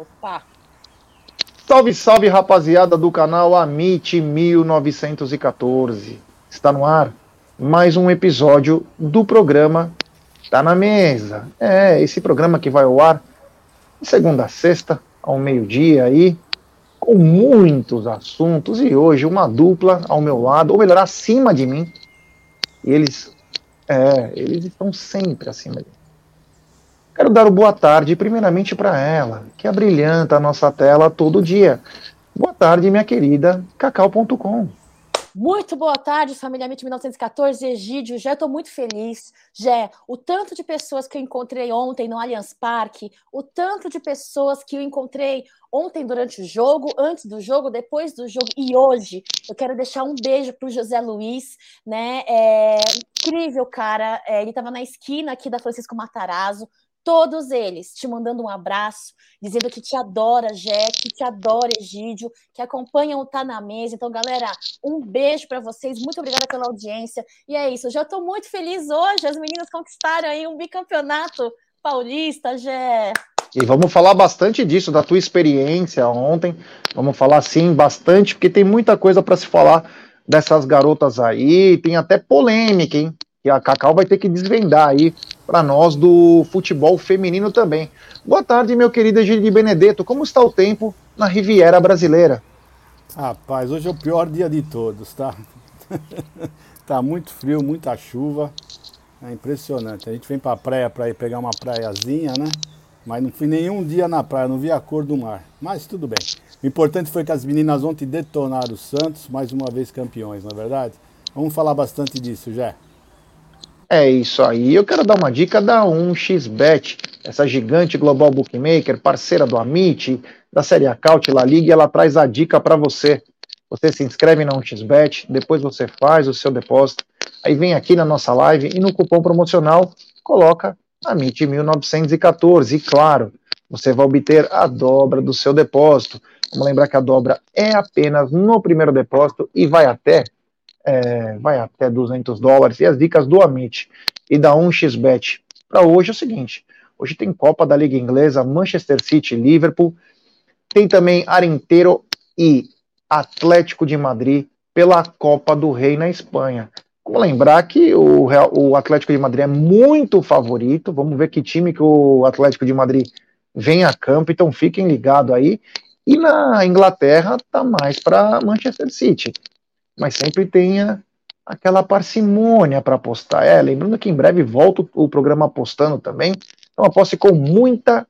Opa! Salve, salve, rapaziada do canal Amit 1914. Está no ar mais um episódio do programa Tá na Mesa. É, esse programa que vai ao ar de segunda a sexta, ao meio-dia aí, com muitos assuntos. E hoje uma dupla ao meu lado, ou melhor, acima de mim. E eles, é, eles estão sempre acima de mim. Quero dar o boa tarde, primeiramente, para ela, que abrilhanta a nossa tela todo dia. Boa tarde, minha querida Cacau.com. Muito boa tarde, família MIT 1914, Egídio. Já estou muito feliz. Jé, o tanto de pessoas que eu encontrei ontem no Allianz Parque, o tanto de pessoas que eu encontrei ontem durante o jogo, antes do jogo, depois do jogo e hoje. Eu quero deixar um beijo para o José Luiz, né? É incrível, cara. É, ele estava na esquina aqui da Francisco Matarazzo todos eles te mandando um abraço, dizendo que te adora, Jé, que te adora, Egídio, que acompanham o Tá na Mesa. Então, galera, um beijo para vocês, muito obrigada pela audiência. E é isso, eu já estou muito feliz hoje, as meninas conquistaram aí um bicampeonato paulista, Jé. E vamos falar bastante disso, da tua experiência ontem. Vamos falar sim bastante, porque tem muita coisa para se falar dessas garotas aí. Tem até polêmica, hein? Que a Cacau vai ter que desvendar aí para nós do futebol feminino também. Boa tarde, meu querido Egídio Benedetto. Como está o tempo na Riviera Brasileira? Rapaz, hoje é o pior dia de todos, tá? tá muito frio, muita chuva. É impressionante. A gente vem para a praia para ir pegar uma praiazinha, né? Mas não fui nenhum dia na praia, não vi a cor do mar. Mas tudo bem. O importante foi que as meninas ontem detonaram o Santos, mais uma vez campeões, não é verdade? Vamos falar bastante disso, já. É isso aí. Eu quero dar uma dica da 1xBet, essa gigante global bookmaker, parceira do Amit, da Série Acaute La Liga, ela traz a dica para você. Você se inscreve na 1xBet, depois você faz o seu depósito, aí vem aqui na nossa live e no cupom promocional coloca Amit 1914 e claro, você vai obter a dobra do seu depósito. Vamos lembrar que a dobra é apenas no primeiro depósito e vai até é, vai até 200 dólares. E as dicas do Amit e da 1xBet para hoje é o seguinte: hoje tem Copa da Liga Inglesa, Manchester City, Liverpool, tem também Arenteiro e Atlético de Madrid pela Copa do Rei na Espanha. Vamos lembrar que o, Real, o Atlético de Madrid é muito favorito. Vamos ver que time que o Atlético de Madrid vem a campo, então fiquem ligados aí. E na Inglaterra tá mais para Manchester City mas sempre tenha aquela parcimônia para apostar. É, lembrando que em breve volta o programa apostando também. Então aposte com muita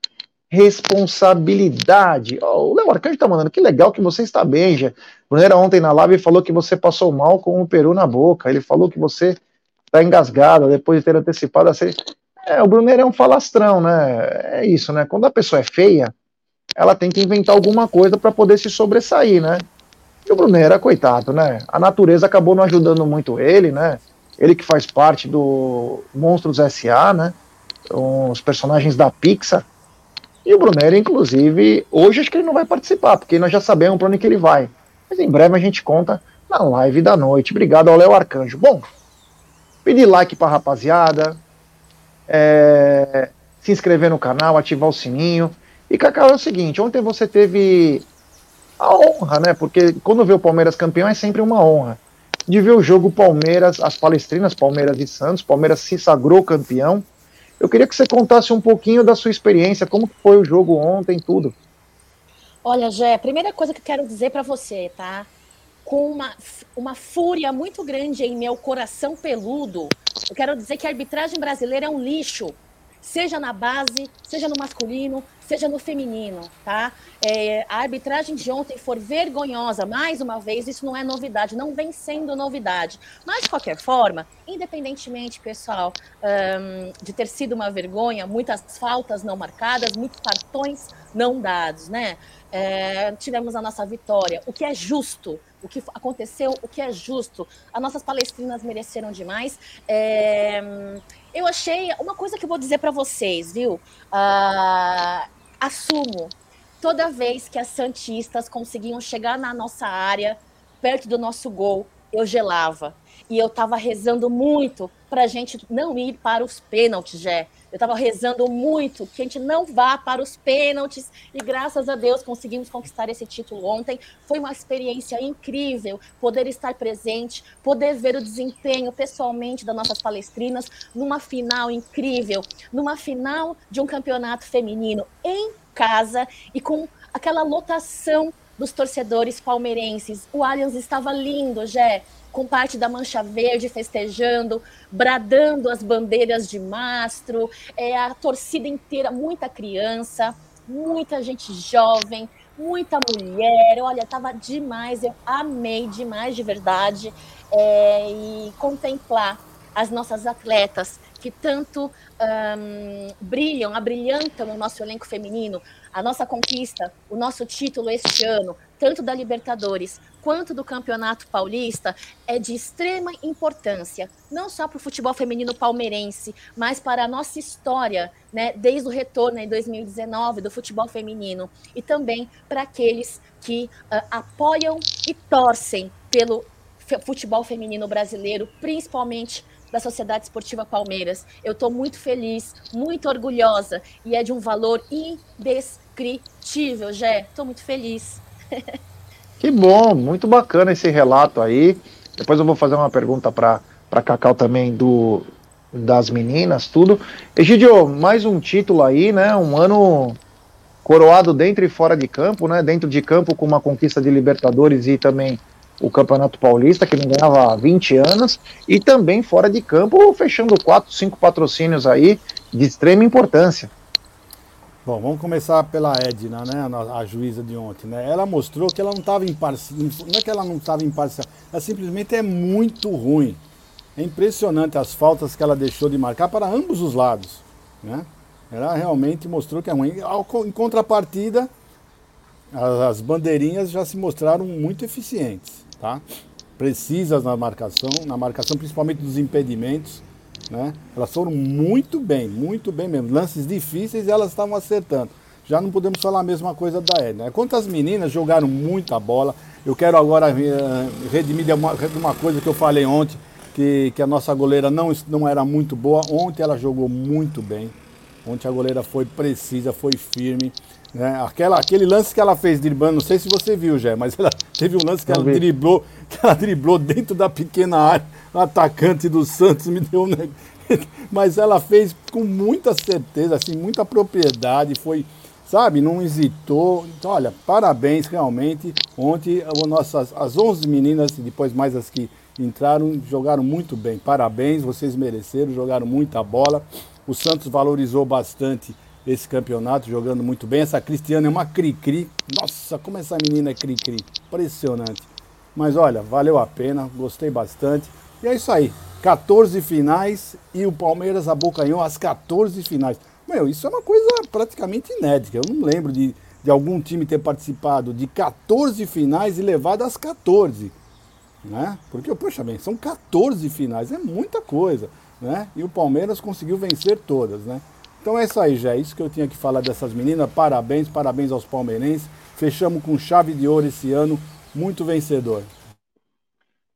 responsabilidade. Oh, o Léo Arcanjo está mandando, que legal que você está bem, já. Brunera ontem na live falou que você passou mal com o peru na boca. Ele falou que você está engasgada depois de ter antecipado a série. É, o Brunner é um falastrão, né? É isso, né? Quando a pessoa é feia, ela tem que inventar alguma coisa para poder se sobressair, né? E o Brunera, coitado, né? A natureza acabou não ajudando muito ele, né? Ele que faz parte do Monstros S.A., né? Os personagens da Pixar. E o Brunera, inclusive, hoje acho que ele não vai participar, porque nós já sabemos para onde que ele vai. Mas em breve a gente conta na live da noite. Obrigado ao Léo Arcanjo. Bom, pedir like pra rapaziada, é, se inscrever no canal, ativar o sininho. E Cacau, é o seguinte, ontem você teve a honra, né? Porque quando vê o Palmeiras campeão é sempre uma honra. De ver o jogo Palmeiras, as palestrinas, Palmeiras e Santos, Palmeiras se sagrou campeão. Eu queria que você contasse um pouquinho da sua experiência, como foi o jogo ontem, tudo. Olha, Jé, primeira coisa que eu quero dizer para você, tá? Com uma, uma fúria muito grande em meu coração peludo, eu quero dizer que a arbitragem brasileira é um lixo seja na base, seja no masculino, seja no feminino, tá? É, a arbitragem de ontem for vergonhosa, mais uma vez, isso não é novidade, não vem sendo novidade. Mas, de qualquer forma, independentemente, pessoal, um, de ter sido uma vergonha, muitas faltas não marcadas, muitos cartões não dados, né? É, tivemos a nossa vitória, o que é justo, o que aconteceu, o que é justo. As nossas palestrinas mereceram demais. É, eu achei uma coisa que eu vou dizer para vocês, viu? Uh, assumo toda vez que as santistas conseguiam chegar na nossa área, perto do nosso gol, eu gelava. E eu estava rezando muito para a gente não ir para os pênaltis, Jé. Eu estava rezando muito que a gente não vá para os pênaltis e graças a Deus conseguimos conquistar esse título ontem. Foi uma experiência incrível poder estar presente, poder ver o desempenho pessoalmente das nossas palestrinas numa final incrível, numa final de um campeonato feminino em casa e com aquela lotação dos torcedores palmeirenses. O Allianz estava lindo, Jé com parte da Mancha Verde festejando, bradando as bandeiras de mastro, é, a torcida inteira, muita criança, muita gente jovem, muita mulher. Olha, tava demais, eu amei demais de verdade. É, e contemplar as nossas atletas que tanto um, brilham, abrilhantam o nosso elenco feminino, a nossa conquista, o nosso título este ano, tanto da Libertadores quanto do Campeonato Paulista, é de extrema importância, não só para o futebol feminino palmeirense, mas para a nossa história, né, desde o retorno em 2019 do futebol feminino, e também para aqueles que uh, apoiam e torcem pelo futebol feminino brasileiro, principalmente da Sociedade Esportiva Palmeiras. Eu estou muito feliz, muito orgulhosa e é de um valor indescritível, Jé. Estou muito feliz. Que bom, muito bacana esse relato aí. Depois eu vou fazer uma pergunta para para Cacau também do das meninas, tudo. Egidio, mais um título aí, né? Um ano coroado dentro e fora de campo, né? Dentro de campo com uma conquista de Libertadores e também o Campeonato Paulista, que não ganhava há 20 anos, e também fora de campo, fechando quatro, cinco patrocínios aí de extrema importância. Bom, vamos começar pela Edna, né, a, juíza de ontem. Né? Ela mostrou que ela não estava imparcial, não é que ela não estava imparcial, ela simplesmente é muito ruim. É impressionante as faltas que ela deixou de marcar para ambos os lados. Né? Ela realmente mostrou que é ruim. Em contrapartida, as bandeirinhas já se mostraram muito eficientes, tá? precisas na marcação, na marcação principalmente dos impedimentos né? Elas foram muito bem, muito bem mesmo. Lances difíceis elas estavam acertando. Já não podemos falar a mesma coisa da Edna. Quanto as meninas jogaram muita bola, eu quero agora uh, redimir de uma, de uma coisa que eu falei ontem, que, que a nossa goleira não, não era muito boa. Ontem ela jogou muito bem. Ontem a goleira foi precisa, foi firme. Né? Aquela, aquele lance que ela fez driblando, não sei se você viu, Jé, mas ela teve um lance que ela driblou, que ela driblou dentro da pequena área. Atacante do Santos me deu um. mas ela fez com muita certeza, assim, muita propriedade, foi, sabe, não hesitou. Então, olha, parabéns realmente. Ontem as 11 meninas, depois mais as que entraram, jogaram muito bem. Parabéns, vocês mereceram, jogaram muita bola. O Santos valorizou bastante esse campeonato, jogando muito bem. Essa Cristiana é uma cri-cri. Nossa, como essa menina é cri-cri. Impressionante. Mas olha, valeu a pena, gostei bastante. E é isso aí. 14 finais e o Palmeiras abocanhou as 14 finais. Meu, isso é uma coisa praticamente inédita. Eu não lembro de, de algum time ter participado de 14 finais e levado as 14. Né? Porque, poxa bem, são 14 finais, é muita coisa. Né? E o Palmeiras conseguiu vencer todas. Né? Então é isso aí, já. É isso que eu tinha que falar dessas meninas. Parabéns, parabéns aos palmeirenses. Fechamos com chave de ouro esse ano. Muito vencedor.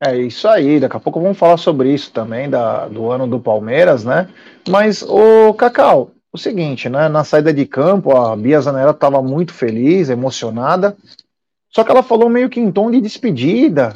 É isso aí, daqui a pouco vamos falar sobre isso também, da, do ano do Palmeiras, né? Mas, o Cacau, o seguinte, né? Na saída de campo, a Bia Zanella estava muito feliz, emocionada, só que ela falou meio que em tom de despedida,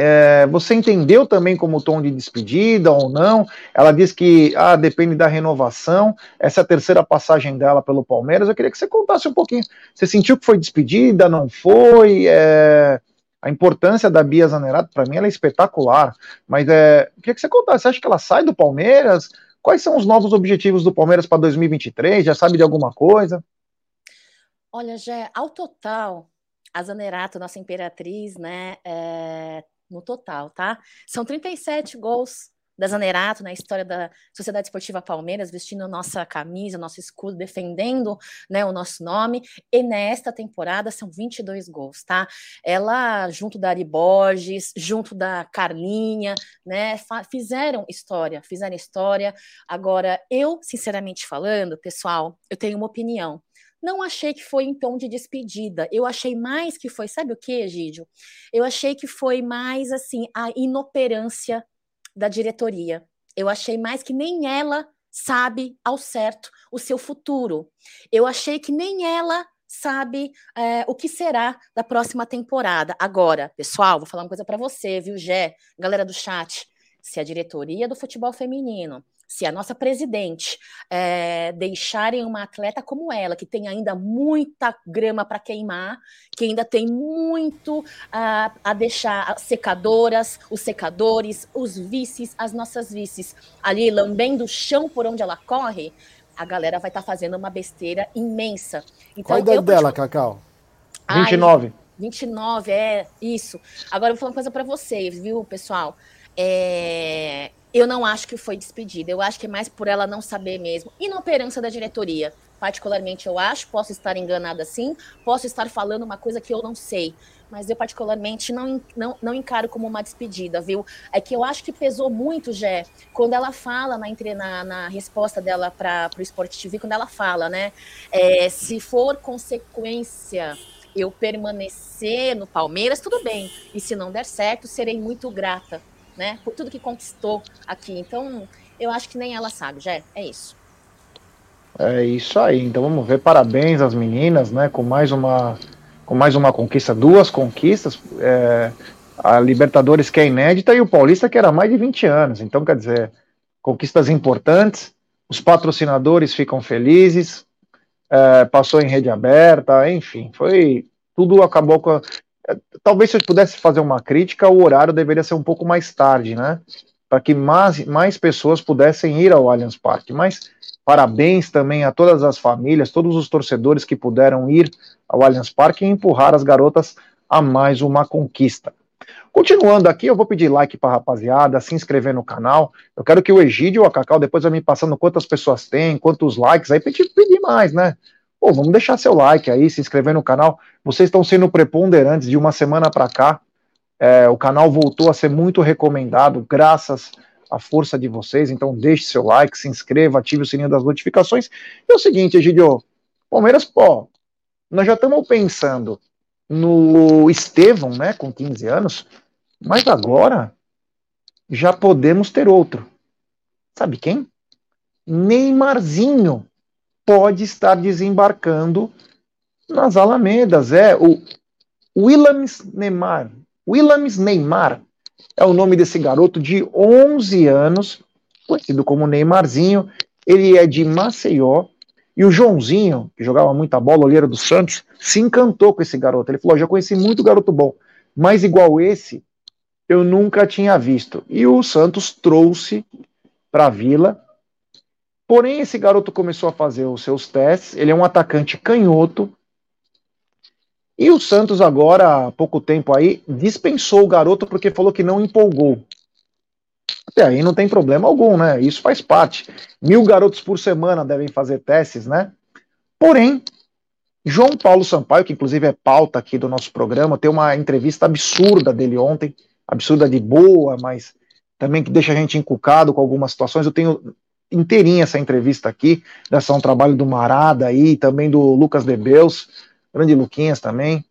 é, você entendeu também como tom de despedida ou não? Ela diz que ah, depende da renovação. Essa é a terceira passagem dela pelo Palmeiras. Eu queria que você contasse um pouquinho. Você sentiu que foi despedida? Não foi? É, a importância da Bia Zanerato, para mim, ela é espetacular. Mas é, eu queria que você contasse. Você acha que ela sai do Palmeiras? Quais são os novos objetivos do Palmeiras para 2023? Já sabe de alguma coisa? Olha, Jé, ao total, a Zanerato, nossa imperatriz, né, é, no total, tá? São 37 gols da Zanerato na história da Sociedade Esportiva Palmeiras, vestindo nossa camisa, nosso escudo, defendendo né, o nosso nome. E nesta temporada são 22 gols, tá? Ela, junto da Ari Borges, junto da Carlinha, né, fizeram história, fizeram história. Agora, eu, sinceramente falando, pessoal, eu tenho uma opinião. Não achei que foi em tom de despedida. Eu achei mais que foi, sabe o que, Egídio? Eu achei que foi mais assim a inoperância da diretoria. Eu achei mais que nem ela sabe ao certo o seu futuro. Eu achei que nem ela sabe é, o que será da próxima temporada. Agora, pessoal, vou falar uma coisa para você, viu, Gé? Galera do chat, se a diretoria do futebol feminino se a nossa presidente é, deixarem uma atleta como ela, que tem ainda muita grama para queimar, que ainda tem muito a, a deixar as secadoras, os secadores, os vices, as nossas vices ali lambendo o chão por onde ela corre, a galera vai estar tá fazendo uma besteira imensa. Então, Qual a idade dela, Cacau? 29. Ai, 29, é isso. Agora eu vou falar uma coisa para vocês, viu, pessoal? É, eu não acho que foi despedida. Eu acho que é mais por ela não saber mesmo. Inoperância da diretoria. Particularmente, eu acho. Posso estar enganada sim. Posso estar falando uma coisa que eu não sei. Mas eu, particularmente, não, não, não encaro como uma despedida, viu? É que eu acho que pesou muito, Jé, quando ela fala na, na, na resposta dela para o Sport TV, quando ela fala, né? É, se for consequência eu permanecer no Palmeiras, tudo bem. E se não der certo, serei muito grata né? Por tudo que conquistou aqui. Então, eu acho que nem ela sabe, já é, isso. É isso aí. Então vamos ver. Parabéns às meninas, né? Com mais uma, com mais uma conquista, duas conquistas. É, a Libertadores que é inédita e o Paulista que era mais de 20 anos. Então, quer dizer, conquistas importantes. Os patrocinadores ficam felizes. É, passou em rede aberta, enfim, foi tudo acabou com. Talvez se eu pudesse fazer uma crítica, o horário deveria ser um pouco mais tarde, né? Para que mais, mais pessoas pudessem ir ao Allianz Parque. Mas parabéns também a todas as famílias, todos os torcedores que puderam ir ao Allianz Parque e empurrar as garotas a mais uma conquista. Continuando aqui, eu vou pedir like para rapaziada, se inscrever no canal. Eu quero que o Egídio ou a Cacau depois vai me passando quantas pessoas tem, quantos likes, aí pedir, pedir mais, né? Pô, vamos deixar seu like aí, se inscrever no canal. Vocês estão sendo preponderantes de uma semana para cá. É, o canal voltou a ser muito recomendado, graças à força de vocês. Então, deixe seu like, se inscreva, ative o sininho das notificações. E é o seguinte, Egidio, Palmeiras, pô, nós já estamos pensando no Estevão, né, com 15 anos, mas agora já podemos ter outro. Sabe quem? Neymarzinho pode estar desembarcando nas Alamedas. É o Willams Neymar. Willams Neymar é o nome desse garoto de 11 anos, conhecido como Neymarzinho. Ele é de Maceió. E o Joãozinho, que jogava muita bola, olheiro do Santos, se encantou com esse garoto. Ele falou: já conheci muito garoto bom, mas igual esse, eu nunca tinha visto. E o Santos trouxe para a Vila Porém, esse garoto começou a fazer os seus testes. Ele é um atacante canhoto. E o Santos, agora, há pouco tempo aí, dispensou o garoto porque falou que não empolgou. Até aí não tem problema algum, né? Isso faz parte. Mil garotos por semana devem fazer testes, né? Porém, João Paulo Sampaio, que inclusive é pauta aqui do nosso programa, tem uma entrevista absurda dele ontem, absurda de boa, mas também que deixa a gente encucado com algumas situações. Eu tenho inteirinha essa entrevista aqui, dessa um trabalho do Marada aí, também do Lucas Debeus, grande Luquinhas também.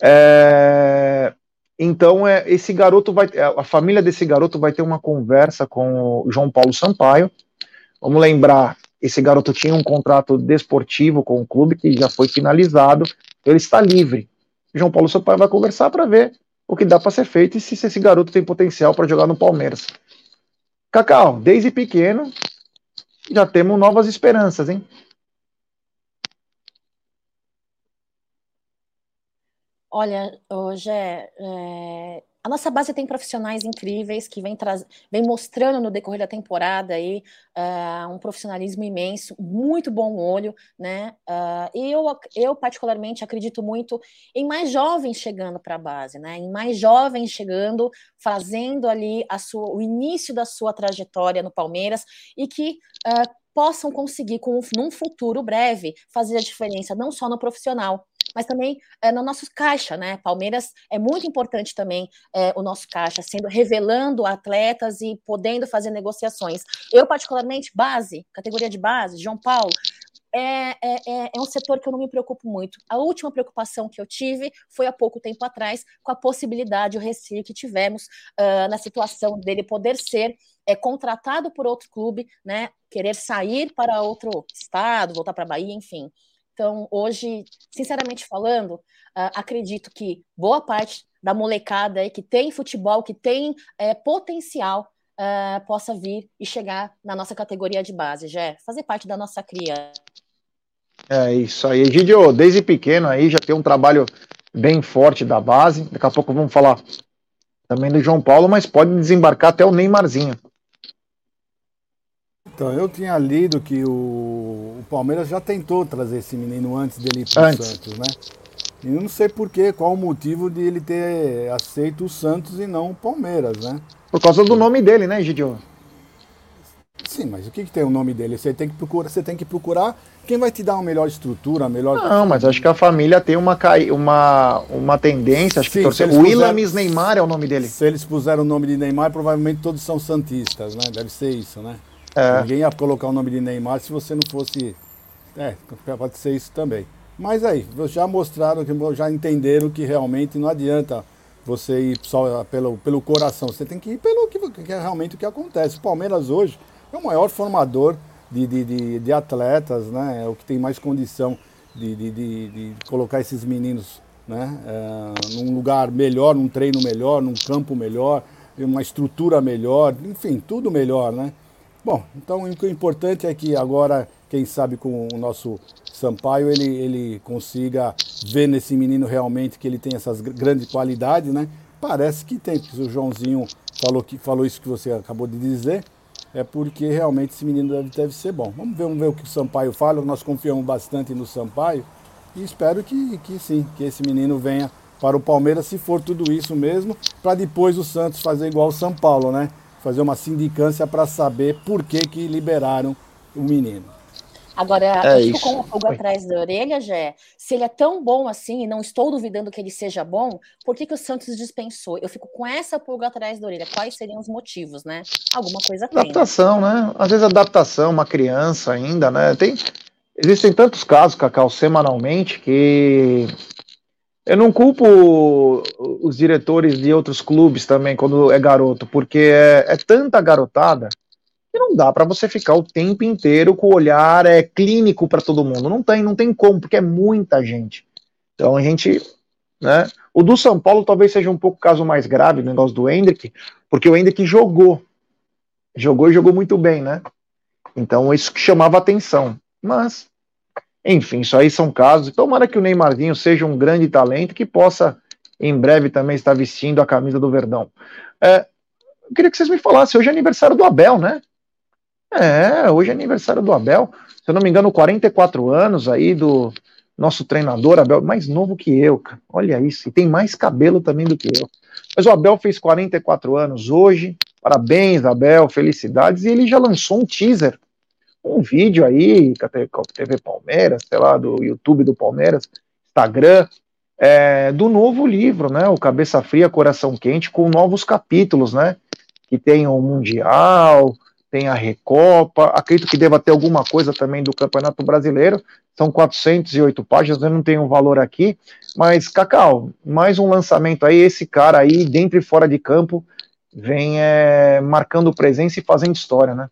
É, então, é, esse garoto vai, a família desse garoto vai ter uma conversa com o João Paulo Sampaio. Vamos lembrar, esse garoto tinha um contrato desportivo com o clube que já foi finalizado, então ele está livre. João Paulo Sampaio vai conversar para ver o que dá para ser feito e se esse garoto tem potencial para jogar no Palmeiras. Cacau, desde pequeno, já temos novas esperanças, hein? Olha, hoje é, a nossa base tem profissionais incríveis que vem, vem mostrando no decorrer da temporada aí uh, um profissionalismo imenso, muito bom olho, né? Uh, e eu, eu particularmente acredito muito em mais jovens chegando para a base, né? Em mais jovens chegando, fazendo ali a sua, o início da sua trajetória no Palmeiras e que uh, possam conseguir, com, num futuro breve, fazer a diferença não só no profissional, mas também é, no nosso caixa, né? Palmeiras é muito importante também é, o nosso caixa, sendo revelando atletas e podendo fazer negociações. Eu, particularmente, base, categoria de base, João Paulo, é, é, é, é um setor que eu não me preocupo muito. A última preocupação que eu tive foi há pouco tempo atrás, com a possibilidade, o receio que tivemos uh, na situação dele poder ser é, contratado por outro clube, né? Querer sair para outro estado, voltar para a Bahia, enfim. Então, hoje, sinceramente falando, uh, acredito que boa parte da molecada aí que tem futebol, que tem é, potencial, uh, possa vir e chegar na nossa categoria de base, já fazer parte da nossa cria. É isso aí. Gidio, desde pequeno aí já tem um trabalho bem forte da base. Daqui a pouco vamos falar também do João Paulo, mas pode desembarcar até o Neymarzinho. Então, eu tinha lido que o, o Palmeiras já tentou trazer esse menino antes dele ir para o Santos, né? E eu não sei por quê, qual o motivo de ele ter aceito o Santos e não o Palmeiras, né? Por causa do nome dele, né, Gidio? Sim, mas o que, que tem o nome dele? Você tem que procurar, você tem que procurar quem vai te dar uma melhor estrutura, uma melhor. Não, mas acho que a família tem uma, uma, uma tendência, acho Sim, que torcer. O Willamis Neymar é o nome dele. Se eles puseram o nome de Neymar, provavelmente todos são santistas, né? Deve ser isso, né? É. Ninguém ia colocar o nome de Neymar se você não fosse. É, pode ser isso também. Mas aí, já mostraram, já entenderam que realmente não adianta você ir só pelo, pelo coração, você tem que ir pelo que, que é realmente o que acontece. O Palmeiras hoje é o maior formador de, de, de, de atletas, né? É o que tem mais condição de, de, de, de colocar esses meninos né? É, num lugar melhor, num treino melhor, num campo melhor, uma estrutura melhor, enfim, tudo melhor, né? Bom, então o importante é que agora, quem sabe com o nosso Sampaio ele, ele consiga ver nesse menino realmente que ele tem essas grandes qualidades, né? Parece que tem, porque o Joãozinho falou, que, falou isso que você acabou de dizer, é porque realmente esse menino deve, deve ser bom. Vamos ver, vamos ver o que o Sampaio fala, nós confiamos bastante no Sampaio e espero que, que sim, que esse menino venha para o Palmeiras, se for tudo isso mesmo, para depois o Santos fazer igual o São Paulo, né? Fazer uma sindicância para saber por que, que liberaram o menino. Agora, é eu fico com uma pulga atrás da orelha, Jé. Se ele é tão bom assim, e não estou duvidando que ele seja bom, por que, que o Santos dispensou? Eu fico com essa pulga atrás da orelha. Quais seriam os motivos, né? Alguma coisa tem. Adaptação, né? Às vezes adaptação, uma criança ainda, né? Tem, existem tantos casos, Cacau, semanalmente, que eu não culpo os diretores de outros clubes também quando é garoto, porque é, é tanta garotada e não dá para você ficar o tempo inteiro com o olhar é, clínico para todo mundo. Não tem, não tem como, porque é muita gente. Então a gente. Né, o do São Paulo talvez seja um pouco caso mais grave, o negócio do Hendrick, porque o Hendrick jogou. Jogou e jogou muito bem, né? Então isso que chamava atenção. Mas, enfim, isso aí são casos. Tomara que o Neymarzinho seja um grande talento que possa, em breve, também estar vestindo a camisa do Verdão. É, eu queria que vocês me falassem, hoje é aniversário do Abel, né? É, hoje é aniversário do Abel. Se eu não me engano, 44 anos aí do nosso treinador, Abel, mais novo que eu, cara. Olha isso, e tem mais cabelo também do que eu. Mas o Abel fez 44 anos hoje. Parabéns, Abel, felicidades. E ele já lançou um teaser, um vídeo aí, TV Palmeiras, sei lá, do YouTube do Palmeiras, Instagram, é, do novo livro, né? O Cabeça Fria, Coração Quente, com novos capítulos, né? Que tem o Mundial, tem a Recopa, acredito que deva ter alguma coisa também do Campeonato Brasileiro, são 408 páginas, eu não tenho um valor aqui, mas, Cacau, mais um lançamento aí, esse cara aí, dentro e fora de campo, vem é, marcando presença e fazendo história, né?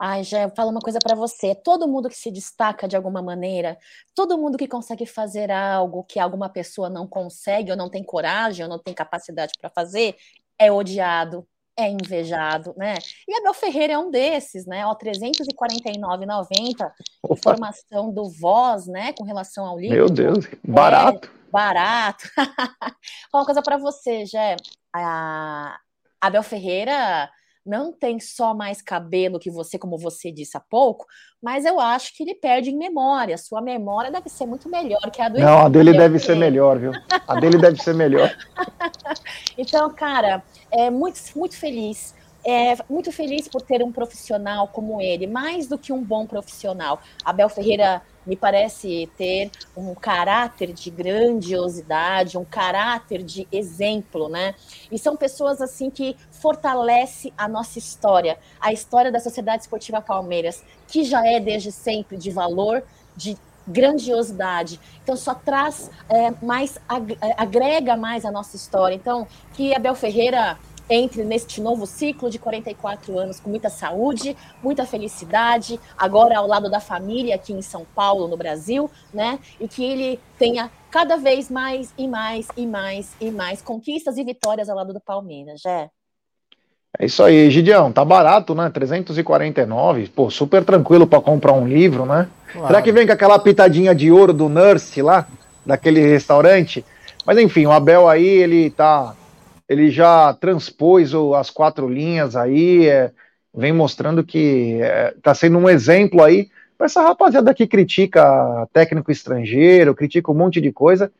Ai, já falo uma coisa para você. Todo mundo que se destaca de alguma maneira, todo mundo que consegue fazer algo que alguma pessoa não consegue, ou não tem coragem, ou não tem capacidade para fazer, é odiado, é invejado, né? E Abel Ferreira é um desses, né? Ó, 349,90 informação do Voz, né? Com relação ao livro. Meu Deus, barato. É, barato. uma coisa para você, Jé. A Abel Ferreira não tem só mais cabelo que você, como você disse há pouco, mas eu acho que ele perde em memória. Sua memória deve ser muito melhor que a do Não, a dele deve ser melhor, viu? A dele deve ser melhor. então, cara, é muito, muito feliz é, muito feliz por ter um profissional como ele, mais do que um bom profissional. Abel Ferreira me parece ter um caráter de grandiosidade, um caráter de exemplo, né? E são pessoas assim que fortalece a nossa história, a história da Sociedade Esportiva Palmeiras, que já é desde sempre de valor, de grandiosidade. Então só traz é, mais, é, agrega mais a nossa história. Então, que Abel Ferreira entre neste novo ciclo de 44 anos com muita saúde, muita felicidade, agora ao lado da família aqui em São Paulo, no Brasil, né? E que ele tenha cada vez mais e mais e mais e mais conquistas e vitórias ao lado do Palmeiras, Jé. É isso aí, Gideão, tá barato, né? 349, pô, super tranquilo para comprar um livro, né? Claro. Será que vem com aquela pitadinha de ouro do Nurse lá, daquele restaurante? Mas enfim, o Abel aí, ele tá ele já transpôs as quatro linhas aí, é, vem mostrando que está é, sendo um exemplo aí para essa rapaziada que critica técnico estrangeiro, critica um monte de coisa.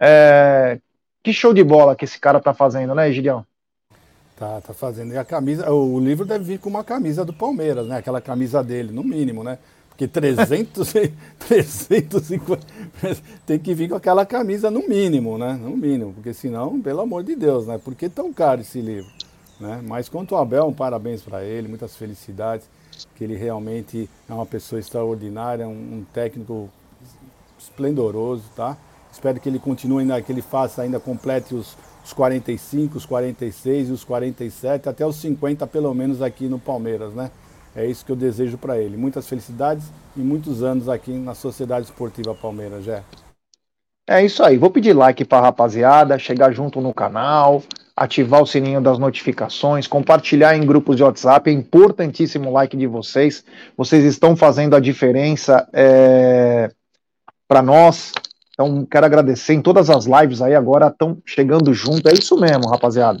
É, que show de bola que esse cara tá fazendo, né, Gideão? Tá, tá fazendo. E a camisa, o livro deve vir com uma camisa do Palmeiras, né? Aquela camisa dele, no mínimo, né? Porque 300, 350 tem que vir com aquela camisa no mínimo, né? No mínimo, porque senão, pelo amor de Deus, né? Por que tão caro esse livro? Né? Mas quanto ao Abel, um parabéns para ele, muitas felicidades, que ele realmente é uma pessoa extraordinária, um, um técnico esplendoroso, tá? Espero que ele continue ainda, que ele faça ainda, complete os, os 45, os 46 e os 47, até os 50 pelo menos aqui no Palmeiras, né? É isso que eu desejo para ele. Muitas felicidades e muitos anos aqui na Sociedade Esportiva Palmeiras, Jé. É isso aí. Vou pedir like para a rapaziada, chegar junto no canal, ativar o sininho das notificações, compartilhar em grupos de WhatsApp. É importantíssimo o like de vocês. Vocês estão fazendo a diferença é, para nós. Então, quero agradecer em todas as lives aí agora estão chegando junto. É isso mesmo, rapaziada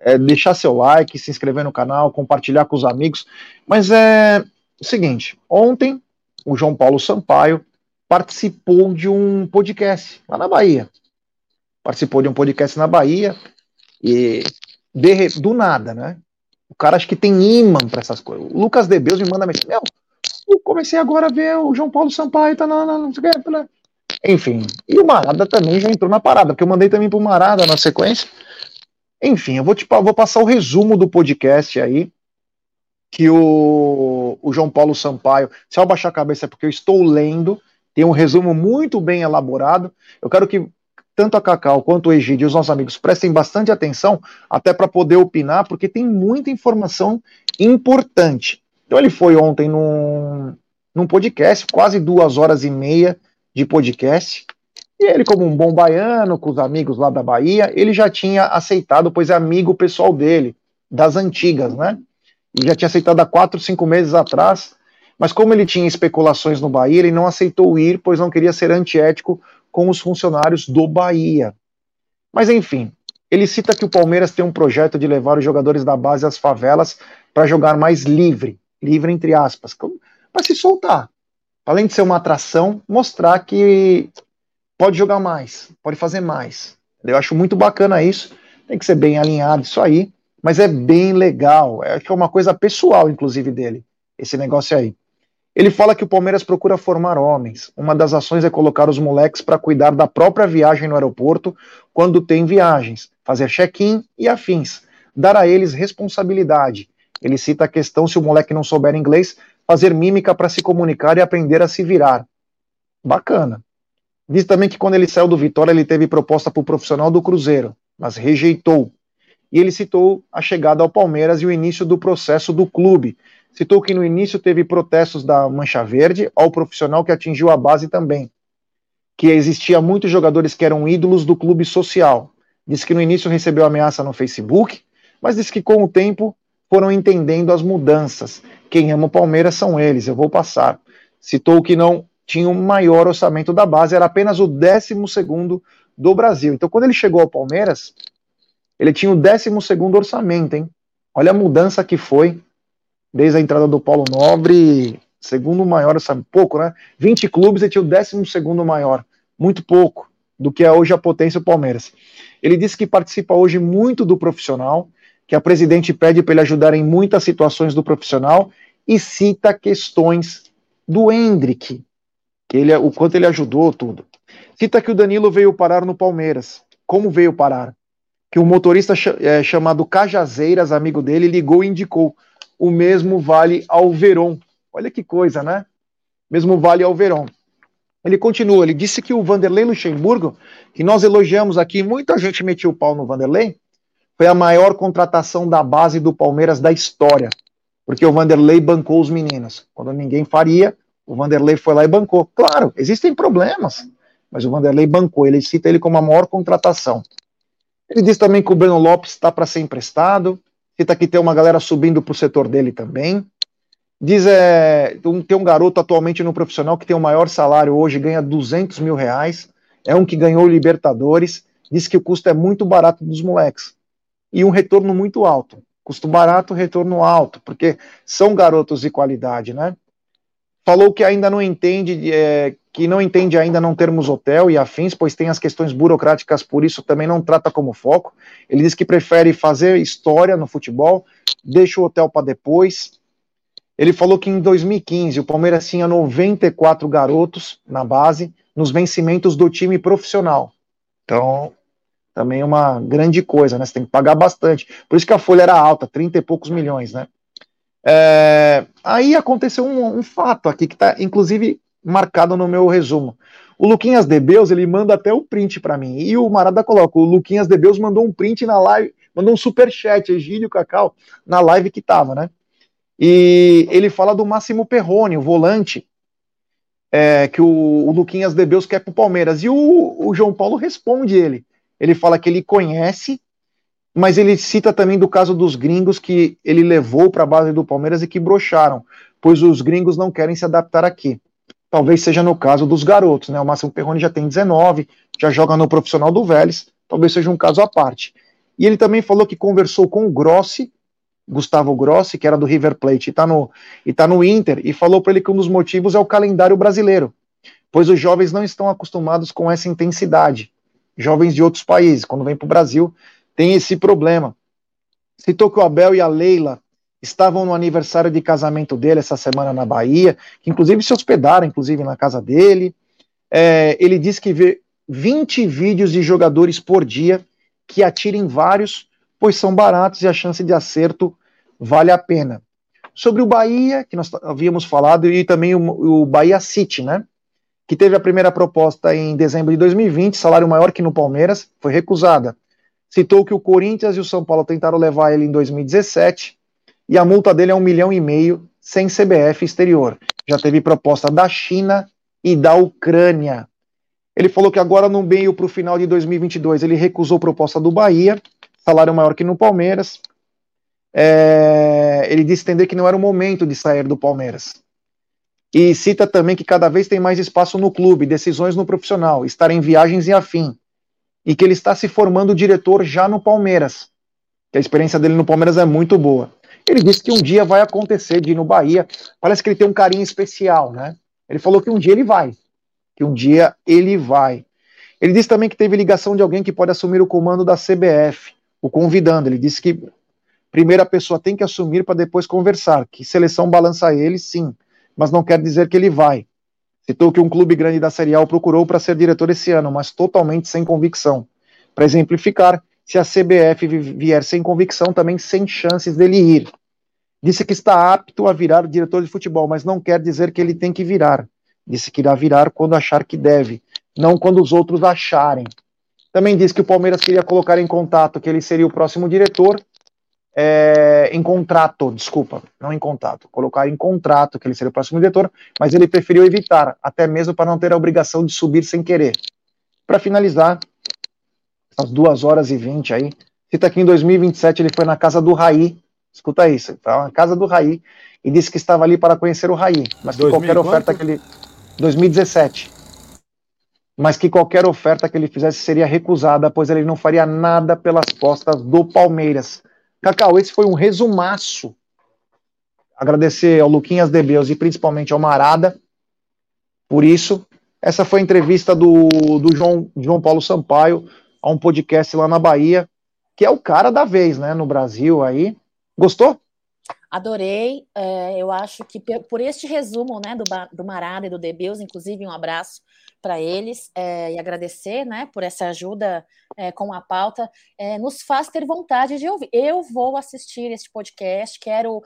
é, deixar seu like, se inscrever no canal, compartilhar com os amigos. Mas é o seguinte: ontem o João Paulo Sampaio participou de um podcast lá na Bahia. Participou de um podcast na Bahia e de, do nada, né? O cara acho que tem imã para essas coisas. O Lucas Debeus me manda mensagem: Meu, eu comecei agora a ver o João Paulo Sampaio, tá na, na, o que. Enfim, e o Marada também já entrou na parada, porque eu mandei também pro Marada na sequência. Enfim, eu vou, te, vou passar o resumo do podcast aí, que o, o João Paulo Sampaio, se eu baixar a cabeça é porque eu estou lendo, tem um resumo muito bem elaborado. Eu quero que tanto a Cacau quanto o Egídio e os nossos amigos prestem bastante atenção, até para poder opinar, porque tem muita informação importante. Então ele foi ontem num, num podcast, quase duas horas e meia de podcast, e ele, como um bom baiano, com os amigos lá da Bahia, ele já tinha aceitado, pois é amigo pessoal dele, das antigas, né? E já tinha aceitado há quatro, cinco meses atrás. Mas como ele tinha especulações no Bahia, ele não aceitou ir, pois não queria ser antiético com os funcionários do Bahia. Mas enfim, ele cita que o Palmeiras tem um projeto de levar os jogadores da base às favelas para jogar mais livre, livre entre aspas, para se soltar. Além de ser uma atração, mostrar que pode jogar mais, pode fazer mais. Eu acho muito bacana isso, tem que ser bem alinhado isso aí, mas é bem legal, é que é uma coisa pessoal, inclusive, dele, esse negócio aí. Ele fala que o Palmeiras procura formar homens. Uma das ações é colocar os moleques para cuidar da própria viagem no aeroporto quando tem viagens, fazer check-in e afins, dar a eles responsabilidade. Ele cita a questão se o moleque não souber inglês, fazer mímica para se comunicar e aprender a se virar. Bacana. Diz também que quando ele saiu do Vitória, ele teve proposta para o profissional do Cruzeiro, mas rejeitou. E ele citou a chegada ao Palmeiras e o início do processo do clube. Citou que no início teve protestos da Mancha Verde ao profissional que atingiu a base também. Que existia muitos jogadores que eram ídolos do clube social. Diz que no início recebeu ameaça no Facebook, mas disse que com o tempo foram entendendo as mudanças. Quem ama o Palmeiras são eles, eu vou passar. Citou que não tinha o maior orçamento da base, era apenas o 12 do Brasil. Então, quando ele chegou ao Palmeiras, ele tinha o 12 orçamento, hein? Olha a mudança que foi desde a entrada do Paulo Nobre, segundo maior, sabe, pouco, né? 20 clubes e tinha o 12 maior, muito pouco do que é hoje a potência do Palmeiras. Ele disse que participa hoje muito do profissional, que a presidente pede para ele ajudar em muitas situações do profissional e cita questões do Hendrick, que ele, o quanto ele ajudou tudo. Cita que o Danilo veio parar no Palmeiras. Como veio parar? Que um motorista é, chamado Cajazeiras, amigo dele, ligou e indicou. O mesmo vale ao Veron. Olha que coisa, né? Mesmo vale ao Veron. Ele continua, ele disse que o Vanderlei Luxemburgo, que nós elogiamos aqui, muita gente metiu o pau no Vanderlei, foi a maior contratação da base do Palmeiras da história, porque o Vanderlei bancou os meninos. Quando ninguém faria, o Vanderlei foi lá e bancou. Claro, existem problemas, mas o Vanderlei bancou, ele cita ele como a maior contratação. Ele diz também que o Breno Lopes está para ser emprestado, cita que tem uma galera subindo para o setor dele também. Diz é, tem um garoto atualmente no profissional que tem o maior salário hoje, ganha 200 mil reais. É um que ganhou Libertadores. Diz que o custo é muito barato dos moleques. E um retorno muito alto. Custo barato, retorno alto, porque são garotos de qualidade, né? Falou que ainda não entende, é, que não entende ainda não termos hotel e afins, pois tem as questões burocráticas, por isso também não trata como foco. Ele diz que prefere fazer história no futebol, deixa o hotel para depois ele falou que em 2015 o Palmeiras tinha 94 garotos na base nos vencimentos do time profissional. Então, também uma grande coisa, né? Você tem que pagar bastante. Por isso que a folha era alta, 30 e poucos milhões, né? É, aí aconteceu um, um, fato aqui que está, inclusive, marcado no meu resumo. O Luquinhas Debeus, ele manda até o print para mim. E o Marada coloca, o Luquinhas Debeus mandou um print na live, mandou um super chat, Egílio Cacau, na live que tava, né? E ele fala do Máximo Perrone, o volante, é, que o, o Luquinhas Debeus quer para o Palmeiras. E o, o João Paulo responde ele. Ele fala que ele conhece, mas ele cita também do caso dos gringos que ele levou para a base do Palmeiras e que brocharam, pois os gringos não querem se adaptar aqui. Talvez seja no caso dos garotos, né? O Máximo Perrone já tem 19, já joga no profissional do Vélez, talvez seja um caso à parte. E ele também falou que conversou com o Grossi, Gustavo Grossi, que era do River Plate e está no, e tá no Inter, e falou para ele que um dos motivos é o calendário brasileiro, pois os jovens não estão acostumados com essa intensidade. Jovens de outros países, quando vêm para o Brasil, tem esse problema. Citou que o Abel e a Leila estavam no aniversário de casamento dele essa semana na Bahia, que inclusive se hospedaram, inclusive, na casa dele. É, ele disse que vê 20 vídeos de jogadores por dia que atirem vários, pois são baratos e a chance de acerto vale a pena. Sobre o Bahia, que nós havíamos falado, e também o, o Bahia City, né? Que teve a primeira proposta em dezembro de 2020, salário maior que no Palmeiras, foi recusada. Citou que o Corinthians e o São Paulo tentaram levar ele em 2017 e a multa dele é um milhão e meio sem CBF exterior. Já teve proposta da China e da Ucrânia. Ele falou que agora no meio para o final de 2022 ele recusou proposta do Bahia, salário maior que no Palmeiras, é, ele disse entender que não era o momento de sair do Palmeiras. E cita também que cada vez tem mais espaço no clube, decisões no profissional, estar em viagens e afim. E que ele está se formando diretor já no Palmeiras. Que a experiência dele no Palmeiras é muito boa. Ele disse que um dia vai acontecer de ir no Bahia. Parece que ele tem um carinho especial, né? Ele falou que um dia ele vai. Que um dia ele vai. Ele disse também que teve ligação de alguém que pode assumir o comando da CBF, o convidando. Ele disse que primeiro a pessoa tem que assumir para depois conversar, que seleção balança ele, sim, mas não quer dizer que ele vai. Citou que um clube grande da Série A procurou para ser diretor esse ano, mas totalmente sem convicção. Para exemplificar, se a CBF vier sem convicção, também sem chances dele ir. Disse que está apto a virar diretor de futebol, mas não quer dizer que ele tem que virar. Disse que irá virar quando achar que deve, não quando os outros acharem. Também disse que o Palmeiras queria colocar em contato que ele seria o próximo diretor, é, em contrato, desculpa, não em contato, colocar em contrato que ele seria o próximo diretor, mas ele preferiu evitar, até mesmo para não ter a obrigação de subir sem querer. Para finalizar, essas duas horas e vinte aí, cita que em 2027 ele foi na casa do Raí, escuta isso, tá? na casa do Raí, e disse que estava ali para conhecer o Raí, mas que qualquer oferta que ele... 2017 mas que qualquer oferta que ele fizesse seria recusada, pois ele não faria nada pelas costas do Palmeiras. Cacau, esse foi um resumaço. Agradecer ao Luquinhas Debeus e principalmente ao Marada por isso. Essa foi a entrevista do, do João, João Paulo Sampaio a um podcast lá na Bahia, que é o cara da vez, né, no Brasil aí. Gostou? Adorei. É, eu acho que por este resumo né, do, do Marada e do Debeus, inclusive um abraço para eles é, e agradecer né, por essa ajuda é, com a pauta, é, nos faz ter vontade de ouvir. Eu vou assistir este podcast, quero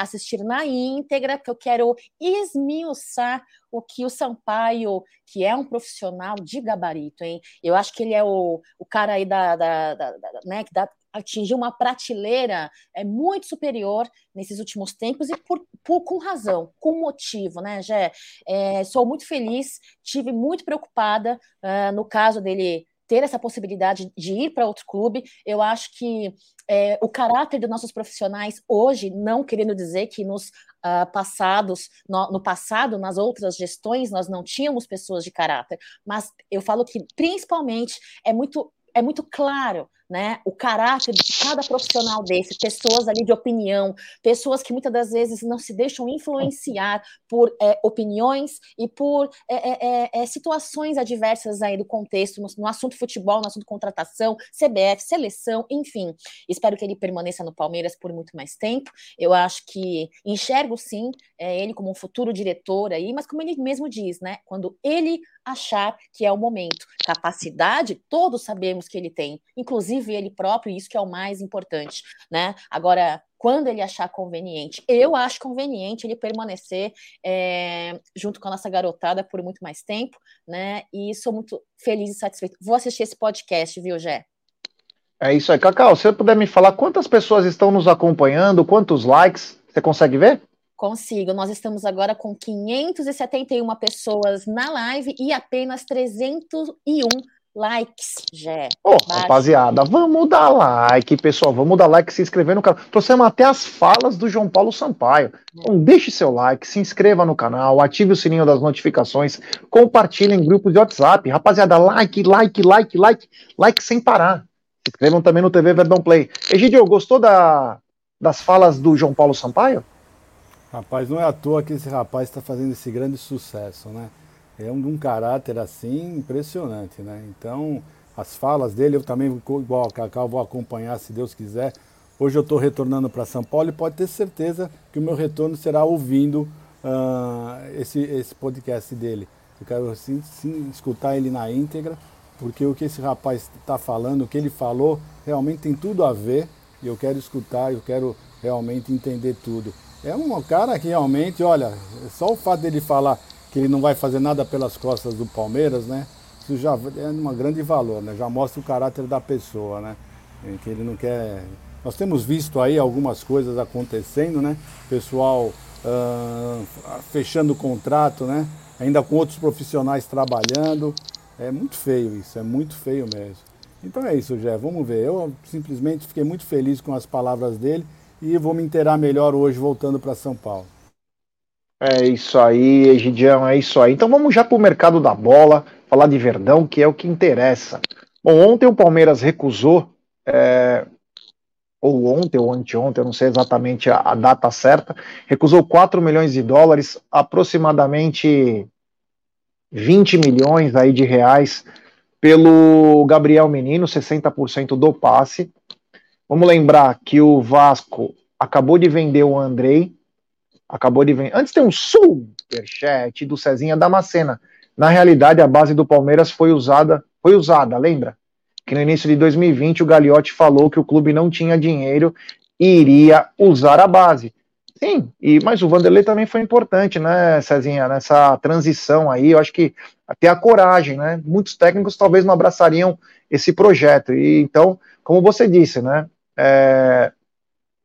assistir na íntegra, porque eu quero esmiuçar o que o Sampaio, que é um profissional de gabarito, hein? Eu acho que ele é o, o cara aí da, da, da, da né, que dá atingiu uma prateleira é, muito superior nesses últimos tempos e por, por com razão, com motivo, né, Gé? É, sou muito feliz, tive muito preocupada uh, no caso dele ter essa possibilidade de ir para outro clube. Eu acho que é, o caráter dos nossos profissionais hoje, não querendo dizer que nos uh, passados, no, no, passado, nas outras gestões, nós não tínhamos pessoas de caráter, mas eu falo que principalmente é muito é muito claro né, o caráter de cada profissional desse, pessoas ali de opinião, pessoas que muitas das vezes não se deixam influenciar por é, opiniões e por é, é, é, é situações adversas aí do contexto, no, no, assunto futebol, no assunto contratação, CBF, seleção, enfim. Espero que ele permaneça no Palmeiras por muito mais tempo. Eu acho que enxergo sim é, ele como um futuro diretor aí, mas como ele mesmo diz, né, quando ele achar que é o momento. Capacidade, todos sabemos que ele tem, inclusive ele próprio, isso que é o mais importante, né? Agora, quando ele achar conveniente, eu acho conveniente ele permanecer é, junto com a nossa garotada por muito mais tempo, né? E sou muito feliz e satisfeito. Vou assistir esse podcast, viu, Gé? É isso aí, Cacau. Se você puder me falar quantas pessoas estão nos acompanhando, quantos likes, você consegue ver? Consigo. Nós estamos agora com 571 pessoas na live e apenas 301 likes, Jé. Ô, oh, rapaziada, vamos dar like, pessoal. Vamos dar like, se inscrever no canal. Trouxemos até as falas do João Paulo Sampaio. Então, deixe seu like, se inscreva no canal, ative o sininho das notificações, compartilhe em grupos de WhatsApp. Rapaziada, like, like, like, like, like sem parar. Se inscrevam também no TV Verdão Play. Egidio, gostou da, das falas do João Paulo Sampaio? Rapaz, não é à toa que esse rapaz está fazendo esse grande sucesso, né? É um, um caráter assim impressionante, né? Então, as falas dele, eu também, igual a Cacau, vou acompanhar se Deus quiser. Hoje eu estou retornando para São Paulo e pode ter certeza que o meu retorno será ouvindo uh, esse, esse podcast dele. Eu quero sim, sim, escutar ele na íntegra, porque o que esse rapaz está falando, o que ele falou, realmente tem tudo a ver. E eu quero escutar, eu quero realmente entender tudo. É um cara que realmente, olha, só o fato dele falar que ele não vai fazer nada pelas costas do Palmeiras, né? Isso já é um grande valor, né? Já mostra o caráter da pessoa, né? Que ele não quer. Nós temos visto aí algumas coisas acontecendo, né? Pessoal uh, fechando o contrato, né? Ainda com outros profissionais trabalhando. É muito feio isso, é muito feio mesmo. Então é isso, Jé. Vamos ver. Eu simplesmente fiquei muito feliz com as palavras dele e vou me inteirar melhor hoje voltando para São Paulo. É isso aí, Egidião, é isso aí. Então vamos já para o mercado da bola, falar de Verdão, que é o que interessa. Bom, ontem o Palmeiras recusou, é, ou ontem ou anteontem, eu não sei exatamente a, a, data certa, recusou 4 milhões de dólares, aproximadamente 20 milhões aí de reais, pelo Gabriel Menino, 60% do passe. Vamos lembrar que o Vasco acabou de vender o Andrei, acabou de vender. Antes tem um superchat do Cezinha Damascena. Na realidade, a base do Palmeiras foi usada, foi usada, lembra? Que no início de 2020 o Gagliotti falou que o clube não tinha dinheiro e iria usar a base. Sim, e, mas o Vanderlei também foi importante, né, Cezinha, nessa transição aí, eu acho que até a coragem, né? Muitos técnicos talvez não abraçariam esse projeto. E então, como você disse, né? É,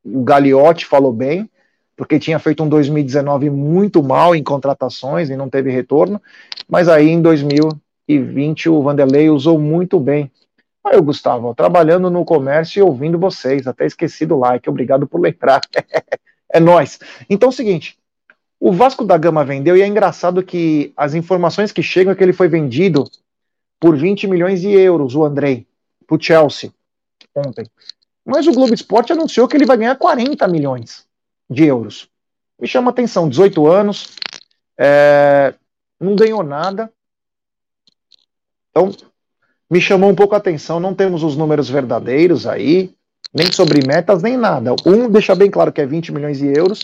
o Gagliotti falou bem, porque tinha feito um 2019 muito mal em contratações e não teve retorno, mas aí em 2020 o Vanderlei usou muito bem. Aí, Gustavo, trabalhando no comércio e ouvindo vocês, até esqueci do like, obrigado por lembrar. é nós. Então é o seguinte, o Vasco da Gama vendeu e é engraçado que as informações que chegam é que ele foi vendido por 20 milhões de euros, o Andrei, para o Chelsea, ontem. Mas o Globo Esporte anunciou que ele vai ganhar 40 milhões de euros. Me chama atenção, 18 anos, é, não ganhou nada. Então, me chamou um pouco a atenção, não temos os números verdadeiros aí, nem sobre metas, nem nada. Um deixa bem claro que é 20 milhões de euros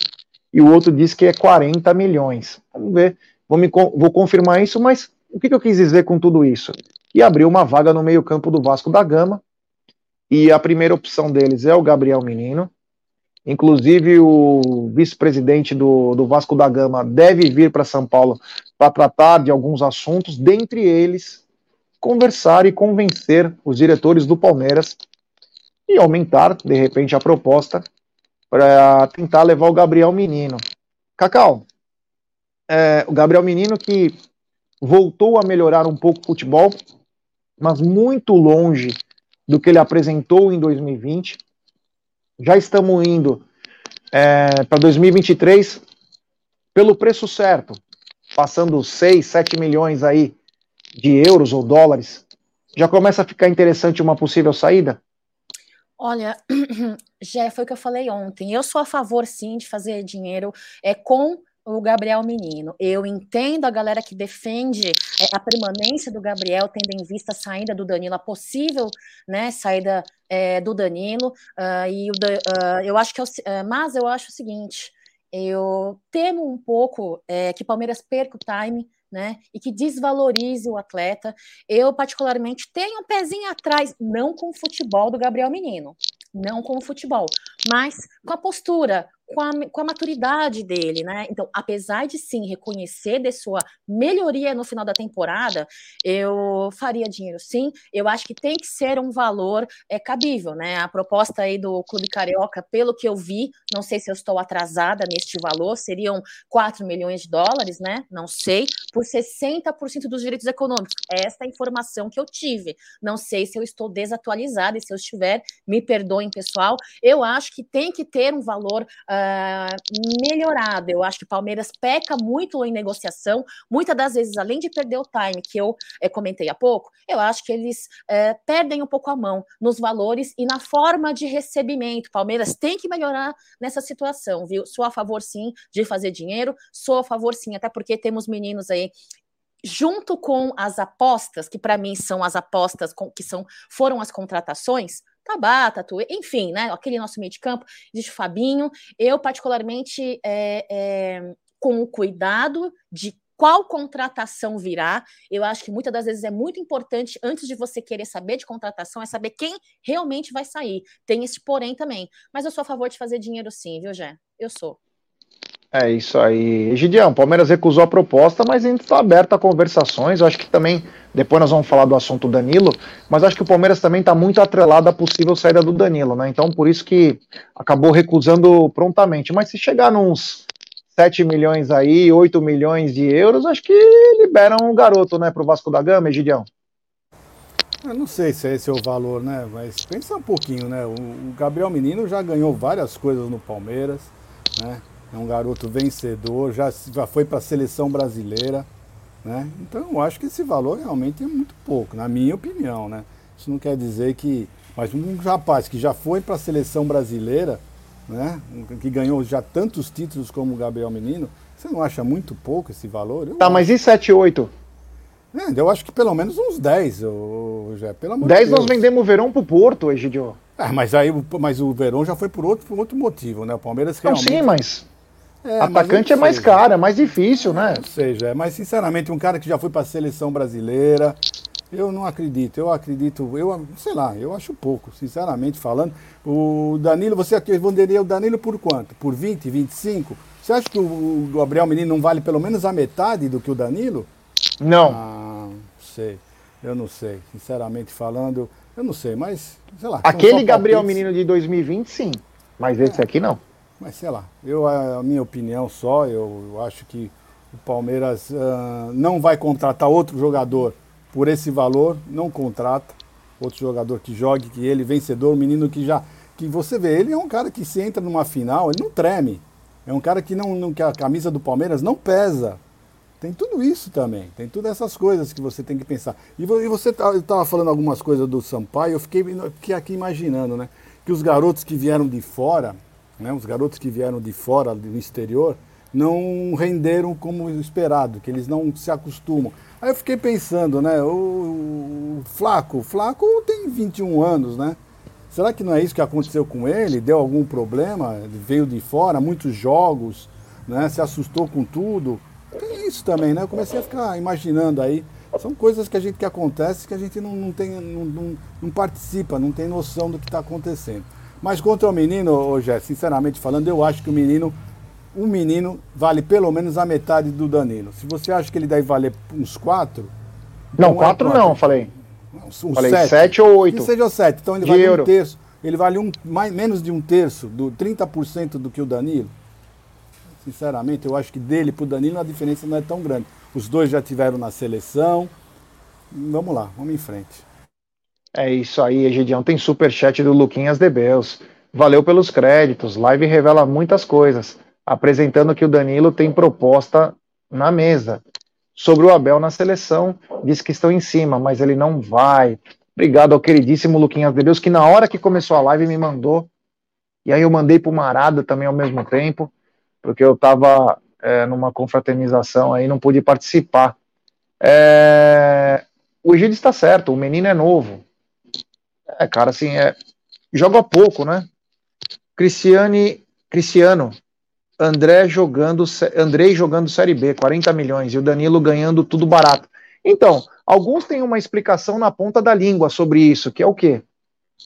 e o outro diz que é 40 milhões. Vamos ver, vou, me, vou confirmar isso, mas o que, que eu quis dizer com tudo isso? E abriu uma vaga no meio-campo do Vasco da Gama. E a primeira opção deles é o Gabriel Menino. Inclusive, o vice-presidente do, do Vasco da Gama deve vir para São Paulo para tratar de alguns assuntos, dentre eles, conversar e convencer os diretores do Palmeiras e aumentar, de repente, a proposta para tentar levar o Gabriel Menino. Cacau, é, o Gabriel Menino que voltou a melhorar um pouco o futebol, mas muito longe do que ele apresentou em 2020. Já estamos indo é, para 2023 pelo preço certo, passando 6, 7 milhões aí de euros ou dólares. Já começa a ficar interessante uma possível saída? Olha, já foi o que eu falei ontem. Eu sou a favor, sim, de fazer dinheiro é, com o Gabriel Menino. Eu entendo a galera que defende é, a permanência do Gabriel, tendo em vista a saída do Danilo, a possível né, saída é, do Danilo. Uh, e o, uh, eu acho que, eu, uh, mas eu acho o seguinte: eu temo um pouco é, que o Palmeiras perca o time. Né, e que desvalorize o atleta. Eu, particularmente, tenho um pezinho atrás, não com o futebol do Gabriel Menino, não com o futebol, mas com a postura, com a, com a maturidade dele, né? Então, apesar de sim reconhecer de sua melhoria no final da temporada, eu faria dinheiro sim. Eu acho que tem que ser um valor é, cabível, né? A proposta aí do Clube Carioca, pelo que eu vi, não sei se eu estou atrasada neste valor, seriam 4 milhões de dólares, né? Não sei, por 60% dos direitos econômicos. Esta é a informação que eu tive. Não sei se eu estou desatualizada e se eu estiver, me perdoem, pessoal. Eu acho que tem que ter um valor. Uh, uh, melhorado. Eu acho que o Palmeiras peca muito em negociação. Muitas das vezes, além de perder o time, que eu é, comentei há pouco, eu acho que eles é, perdem um pouco a mão nos valores e na forma de recebimento. Palmeiras tem que melhorar nessa situação, viu? Sou a favor, sim, de fazer dinheiro, sou a favor, sim, até porque temos meninos aí junto com as apostas, que para mim são as apostas com, que são foram as contratações, Tabata, tu, enfim, né? Aquele nosso meio de campo, existe o Fabinho. Eu, particularmente, é, é, com o cuidado de qual contratação virá. Eu acho que muitas das vezes é muito importante, antes de você querer saber de contratação, é saber quem realmente vai sair. Tem esse porém também. Mas eu sou a favor de fazer dinheiro sim, viu, Jé? Eu sou. É isso aí. Gideão, Palmeiras recusou a proposta, mas ainda está aberto a conversações. Eu acho que também, depois nós vamos falar do assunto Danilo, mas acho que o Palmeiras também está muito atrelado à possível saída do Danilo, né? Então, por isso que acabou recusando prontamente. Mas se chegar nos 7 milhões aí, 8 milhões de euros, acho que liberam o garoto, né, para o Vasco da Gama, Gideão. Eu não sei se esse é o valor, né? Mas pensa um pouquinho, né? O Gabriel Menino já ganhou várias coisas no Palmeiras, né? É um garoto vencedor, já, já foi para a seleção brasileira. Né? Então eu acho que esse valor realmente é muito pouco, na minha opinião. Né? Isso não quer dizer que. Mas um rapaz que já foi para a seleção brasileira, né? que ganhou já tantos títulos como o Gabriel Menino, você não acha muito pouco esse valor? Eu tá, acho. mas e 7, 8? É, eu acho que pelo menos uns 10, já, pelo amor 10 de nós vendemos o Verão pro Porto, Egidio. É, mas aí mas o Verão já foi por outro, por outro motivo, né? O Palmeiras realmente. Não, sim, mas é, Atacante é mais caro, é mais difícil, né? Ou seja, é, mas sinceramente, um cara que já foi para a seleção brasileira, eu não acredito. Eu acredito, eu sei lá, eu acho pouco, sinceramente falando. O Danilo, você venderia o Danilo por quanto? Por 20, 25? Você acha que o Gabriel Menino não vale pelo menos a metade do que o Danilo? Não. Ah, não sei. Eu não sei. Sinceramente falando, eu não sei, mas sei lá. Aquele Gabriel Menino de 2020, sim. Mas esse é. aqui não. Mas sei lá, eu, a minha opinião só, eu, eu acho que o Palmeiras uh, não vai contratar outro jogador por esse valor, não contrata outro jogador que jogue, que ele, vencedor, um menino que já. Que você vê, ele é um cara que se entra numa final, ele não treme. É um cara que não, não que a camisa do Palmeiras não pesa. Tem tudo isso também, tem todas essas coisas que você tem que pensar. E você estava falando algumas coisas do Sampaio, eu fiquei, fiquei aqui imaginando, né? Que os garotos que vieram de fora, né, os garotos que vieram de fora, do exterior, não renderam como esperado, que eles não se acostumam. Aí eu fiquei pensando, né, o, Flaco, Flaco tem 21 anos, né? Será que não é isso que aconteceu com ele? Deu algum problema? Veio de fora, muitos jogos, né? se assustou com tudo. Tem isso também, né? Eu comecei a ficar imaginando aí. São coisas que a gente que acontece que a gente não, não tem, não, não, não participa, não tem noção do que está acontecendo. Mas contra o menino, hoje, sinceramente falando, eu acho que o menino, um menino vale pelo menos a metade do Danilo. Se você acha que ele deve valer uns quatro. Não, é quatro, quatro não, falei. Um falei sete, sete ou oito. Que seja sete. Então ele vale euro. um terço. Ele vale um, mais, menos de um terço, do 30% do que o Danilo. Sinceramente, eu acho que dele para o Danilo a diferença não é tão grande. Os dois já tiveram na seleção. Vamos lá, vamos em frente. É isso aí, Egidião. Tem super chat do Luquinhas de Beus. Valeu pelos créditos. Live revela muitas coisas, apresentando que o Danilo tem proposta na mesa. Sobre o Abel na seleção, diz que estão em cima, mas ele não vai. Obrigado ao queridíssimo Luquinhas de Deus, que na hora que começou a live me mandou. E aí eu mandei pro Marada também ao mesmo tempo, porque eu estava é, numa confraternização aí, não pude participar. É... O Egídio está certo, o menino é novo. É, cara, assim, é... joga pouco, né? Cristiane, Cristiano, André jogando, Andrei jogando Série B, 40 milhões, e o Danilo ganhando tudo barato. Então, alguns têm uma explicação na ponta da língua sobre isso, que é o quê?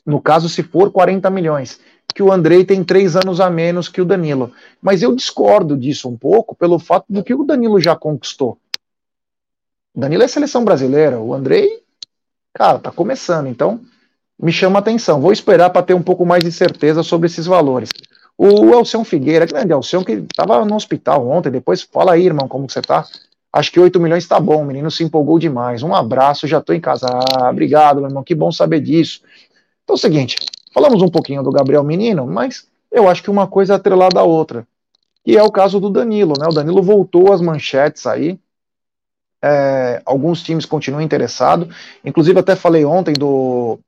No caso, se for 40 milhões, que o Andrei tem três anos a menos que o Danilo. Mas eu discordo disso um pouco pelo fato do que o Danilo já conquistou. O Danilo é seleção brasileira, o Andrei, cara, tá começando, então me chama atenção. Vou esperar para ter um pouco mais de certeza sobre esses valores. O Elcião Figueira, grande Elcião, que estava no hospital ontem, depois fala aí, irmão, como você tá? Acho que 8 milhões está bom, o menino se empolgou demais. Um abraço, já estou em casa. Ah, obrigado, meu irmão, que bom saber disso. Então é o seguinte, falamos um pouquinho do Gabriel Menino, mas eu acho que uma coisa é atrelada à outra. E é o caso do Danilo, né? O Danilo voltou às manchetes aí. É, alguns times continuam interessados. Inclusive, até falei ontem do,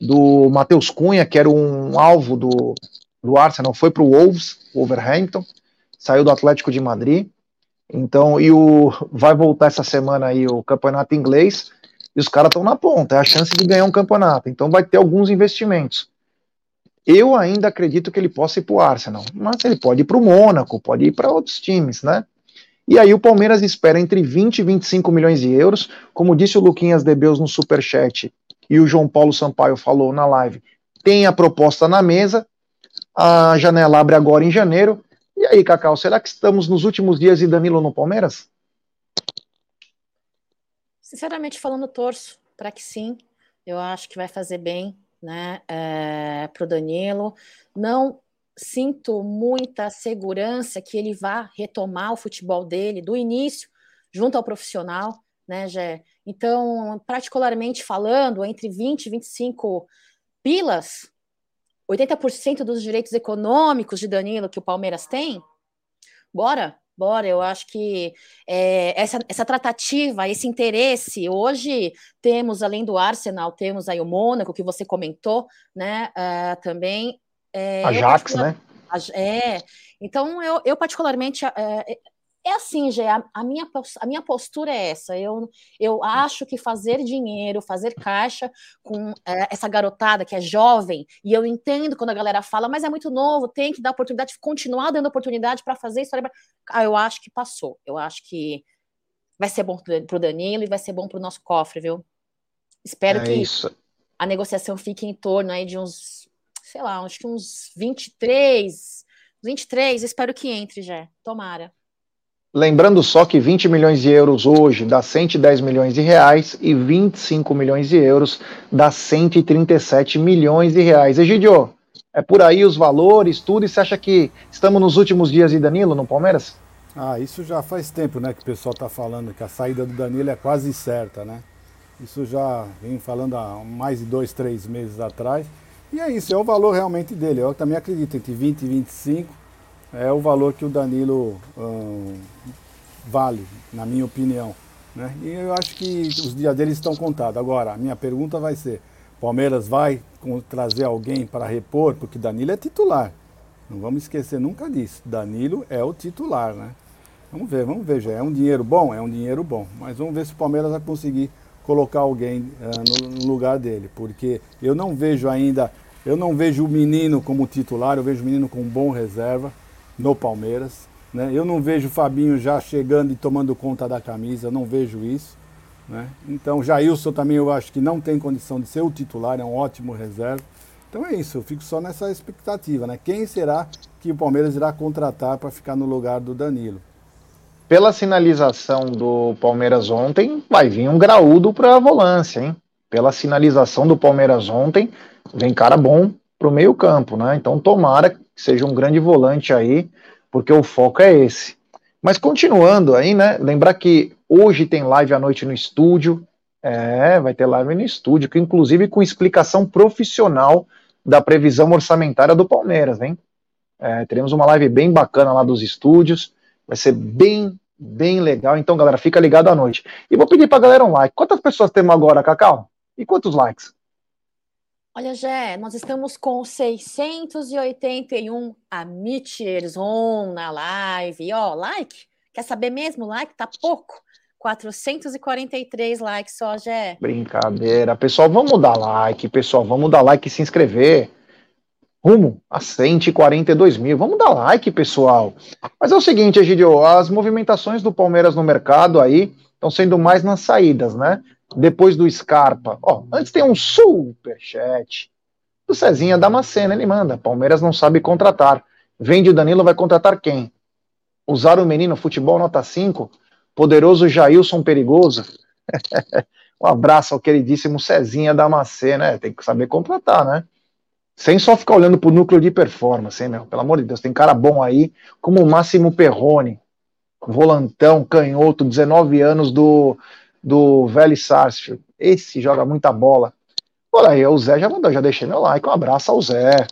do Matheus Cunha, que era um alvo do, do Arsenal, foi para o Wolves, Wolverhampton, saiu do Atlético de Madrid. Então, e o vai voltar essa semana aí o campeonato inglês, e os caras estão na ponta, é a chance de ganhar um campeonato. Então vai ter alguns investimentos. Eu ainda acredito que ele possa ir para o Arsenal, mas ele pode ir para o Mônaco, pode ir para outros times, né? E aí o Palmeiras espera entre 20 e 25 milhões de euros, como disse o Luquinhas Debeus no Superchat e o João Paulo Sampaio falou na live, tem a proposta na mesa, a janela abre agora em janeiro, e aí, Cacau, será que estamos nos últimos dias de Danilo no Palmeiras? Sinceramente falando, torço para que sim. Eu acho que vai fazer bem né, é, para o Danilo. Não sinto muita segurança que ele vá retomar o futebol dele do início, junto ao profissional, né, Gé? Então, particularmente falando, entre 20 e 25 pilas, 80% dos direitos econômicos de Danilo que o Palmeiras tem? Bora, bora. Eu acho que é, essa, essa tratativa, esse interesse, hoje temos, além do Arsenal, temos aí o Mônaco, que você comentou, né? Uh, também. É, Ajax, né? É, então eu, eu particularmente é, é assim, Gê, a, a, minha, a minha postura é essa. Eu, eu acho que fazer dinheiro, fazer caixa com é, essa garotada que é jovem, e eu entendo quando a galera fala, mas é muito novo, tem que dar oportunidade, continuar dando oportunidade para fazer história. Ah, eu acho que passou. Eu acho que vai ser bom para o Danilo e vai ser bom para o nosso cofre, viu? Espero é que isso. a negociação fique em torno aí de uns, sei lá, acho que uns 23, 23, espero que entre já. Tomara. Lembrando só que 20 milhões de euros hoje dá 110 milhões de reais e 25 milhões de euros dá 137 milhões de reais. Egidio, é por aí os valores, tudo, e você acha que estamos nos últimos dias de Danilo no Palmeiras? Ah, isso já faz tempo, né, que o pessoal está falando que a saída do Danilo é quase certa, né? Isso já vem falando há mais de dois, três meses atrás. E é isso, é o valor realmente dele. Eu também acredito, entre 20 e 25 é o valor que o Danilo hum, vale, na minha opinião. Né? E eu acho que os dias dele estão contados. Agora, a minha pergunta vai ser: Palmeiras vai trazer alguém para repor? Porque Danilo é titular. Não vamos esquecer nunca disso. Danilo é o titular, né? Vamos ver, vamos ver. Já é um dinheiro bom? É um dinheiro bom. Mas vamos ver se o Palmeiras vai conseguir colocar alguém uh, no, no, lugar dele. Porque eu não vejo ainda Eu não vejo o menino como titular, eu vejo o menino como bom reserva no Palmeiras. Né? Eu não vejo o Fabinho já chegando e tomando conta da camisa, não vejo isso. Né? Então, Jailson também eu acho que não tem condição de ser o titular, é um ótimo reserva. Então é isso, eu fico só nessa expectativa, né? Quem será que o Palmeiras irá contratar para ficar no lugar do Danilo? Pela sinalização do Palmeiras ontem, vai vir um graúdo para a volância, hein? Pela sinalização do Palmeiras ontem, vem cara bom para o meio campo, né? Então tomara que seja um grande volante aí, porque o foco é esse. Mas continuando aí, né? Lembrar que hoje tem live à noite no estúdio. É, vai ter live no estúdio, que inclusive com explicação profissional da previsão orçamentária do Palmeiras, hein? É, teremos uma live bem bacana lá dos estúdios. Vai ser bem, bem legal. Então, galera, fica ligado à noite. E vou pedir pra galera um like. Quantas pessoas temos agora, Cacau? E quantos likes? Olha, Jé, nós estamos com 681 amateurs on na live. E, ó, like? Quer saber mesmo? Like tá pouco. 443 likes só, Jé. Brincadeira. Pessoal, vamos dar like, pessoal. Vamos dar like e se inscrever. Rumo a 142 mil. Vamos dar like, pessoal. Mas é o seguinte, Egidio, as movimentações do Palmeiras no mercado aí estão sendo mais nas saídas, né? Depois do Scarpa. Ó, antes tem um superchat do Cezinha Damascena. Ele manda: Palmeiras não sabe contratar. Vende o Danilo, vai contratar quem? Usar o menino futebol nota 5? Poderoso Jailson Perigoso. um abraço ao queridíssimo Cezinha Damascena. né? Tem que saber contratar, né? Sem só ficar olhando pro núcleo de performance, hein, meu? Pelo amor de Deus, tem cara bom aí, como o Máximo Perrone, volantão, canhoto, 19 anos do, do Velho Sarsfield. Esse joga muita bola. Olha aí, o Zé já mandou, já deixei meu like, um abraço ao Zé.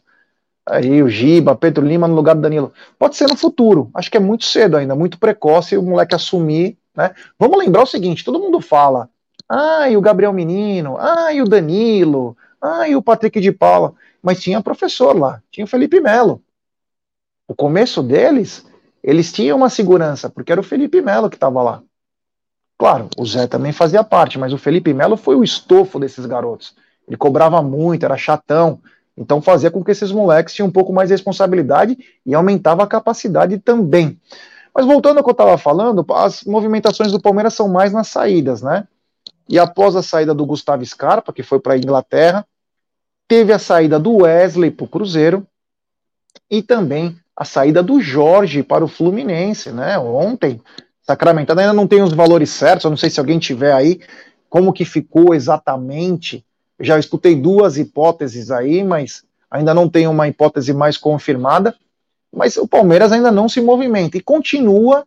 Aí o Giba, Pedro Lima no lugar do Danilo. Pode ser no futuro, acho que é muito cedo ainda, muito precoce o moleque assumir, né? Vamos lembrar o seguinte, todo mundo fala, ah, o Gabriel Menino, ah, o Danilo, ah, o Patrick de Paula mas tinha professor lá, tinha o Felipe Melo. O começo deles, eles tinham uma segurança, porque era o Felipe Melo que estava lá. Claro, o Zé também fazia parte, mas o Felipe Melo foi o estofo desses garotos. Ele cobrava muito, era chatão, então fazia com que esses moleques tinham um pouco mais de responsabilidade e aumentava a capacidade também. Mas voltando ao que eu estava falando, as movimentações do Palmeiras são mais nas saídas, né? E após a saída do Gustavo Scarpa, que foi para a Inglaterra, teve a saída do Wesley para o Cruzeiro e também a saída do Jorge para o Fluminense, né? Ontem, sacramentado, ainda não tem os valores certos, eu não sei se alguém tiver aí como que ficou exatamente. Já escutei duas hipóteses aí, mas ainda não tem uma hipótese mais confirmada. Mas o Palmeiras ainda não se movimenta e continua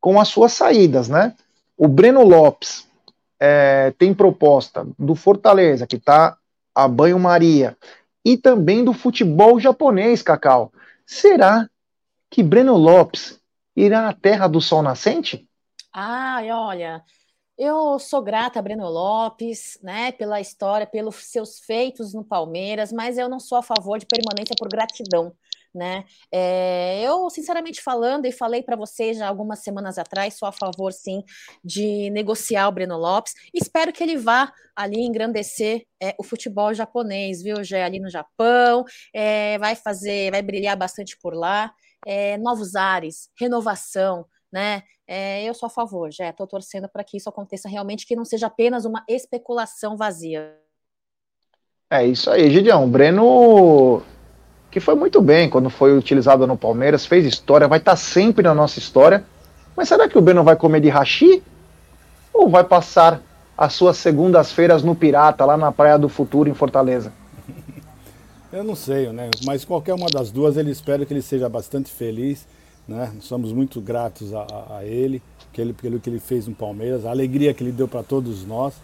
com as suas saídas, né? O Breno Lopes é, tem proposta do Fortaleza, que está a banho-maria e também do futebol japonês, Cacau. Será que Breno Lopes irá à terra do sol nascente? Ai, olha, eu sou grata a Breno Lopes, né, pela história, pelos seus feitos no Palmeiras, mas eu não sou a favor de permanência por gratidão né? É, eu, sinceramente falando, e falei para vocês já algumas semanas atrás, sou a favor, sim, de negociar o Breno Lopes. Espero que ele vá ali engrandecer é, o futebol japonês, viu, já ali no Japão, é, vai fazer, vai brilhar bastante por lá, é, novos ares, renovação, né? É, eu sou a favor, já estou torcendo para que isso aconteça realmente, que não seja apenas uma especulação vazia. É isso aí, Gideão. O Breno que foi muito bem quando foi utilizado no Palmeiras, fez história, vai estar tá sempre na nossa história. Mas será que o Breno vai comer de hashi? Ou vai passar as suas segundas-feiras no Pirata, lá na Praia do Futuro, em Fortaleza? Eu não sei, né? Mas qualquer uma das duas, ele espera que ele seja bastante feliz. Né? Somos muito gratos a, a ele, que ele, pelo que ele fez no Palmeiras, a alegria que ele deu para todos nós.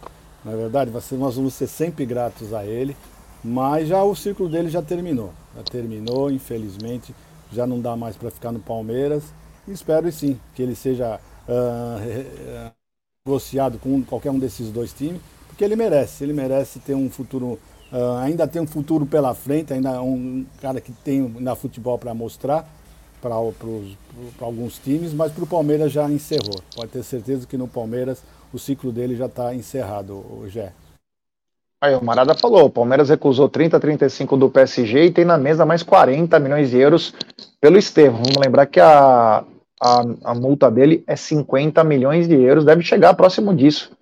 Na é verdade, nós vamos ser sempre gratos a ele. Mas já o ciclo dele já terminou. Já terminou, infelizmente, já não dá mais para ficar no Palmeiras. Espero sim que ele seja uh, negociado com qualquer um desses dois times, porque ele merece. Ele merece ter um futuro, uh, ainda tem um futuro pela frente, ainda é um cara que tem na futebol para mostrar para alguns times, mas para o Palmeiras já encerrou. Pode ter certeza que no Palmeiras o ciclo dele já está encerrado, o Gé. Aí o Marada falou, o Palmeiras recusou 30, 35 do PSG e tem na mesa mais 40 milhões de euros pelo Estevam. Vamos lembrar que a, a, a multa dele é 50 milhões de euros, deve chegar próximo disso.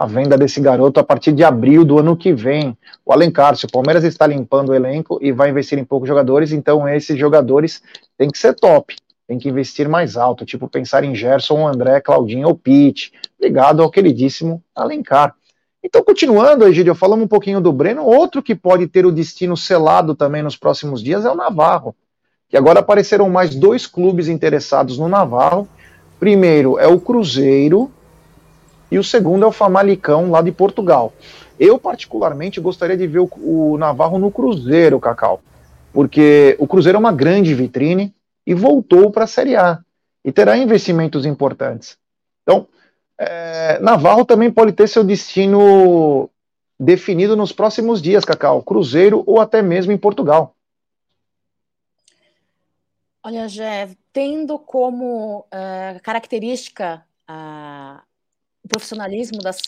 A venda desse garoto a partir de abril do ano que vem. O Alencar, se o Palmeiras está limpando o elenco e vai investir em poucos jogadores, então esses jogadores têm que ser top, tem que investir mais alto, tipo pensar em Gerson, André, Claudinho ou Pitt, ligado ao queridíssimo Alencar. Então, continuando, Egidio, falamos um pouquinho do Breno. Outro que pode ter o destino selado também nos próximos dias é o Navarro. Que agora apareceram mais dois clubes interessados no Navarro. Primeiro é o Cruzeiro e o segundo é o Famalicão, lá de Portugal. Eu, particularmente, gostaria de ver o, o Navarro no Cruzeiro, Cacau, porque o Cruzeiro é uma grande vitrine e voltou para a Série A e terá investimentos importantes. Então, é, Navarro também pode ter seu destino definido nos próximos dias, Cacau, Cruzeiro ou até mesmo em Portugal. Olha, Jé, tendo como uh, característica o profissionalismo das,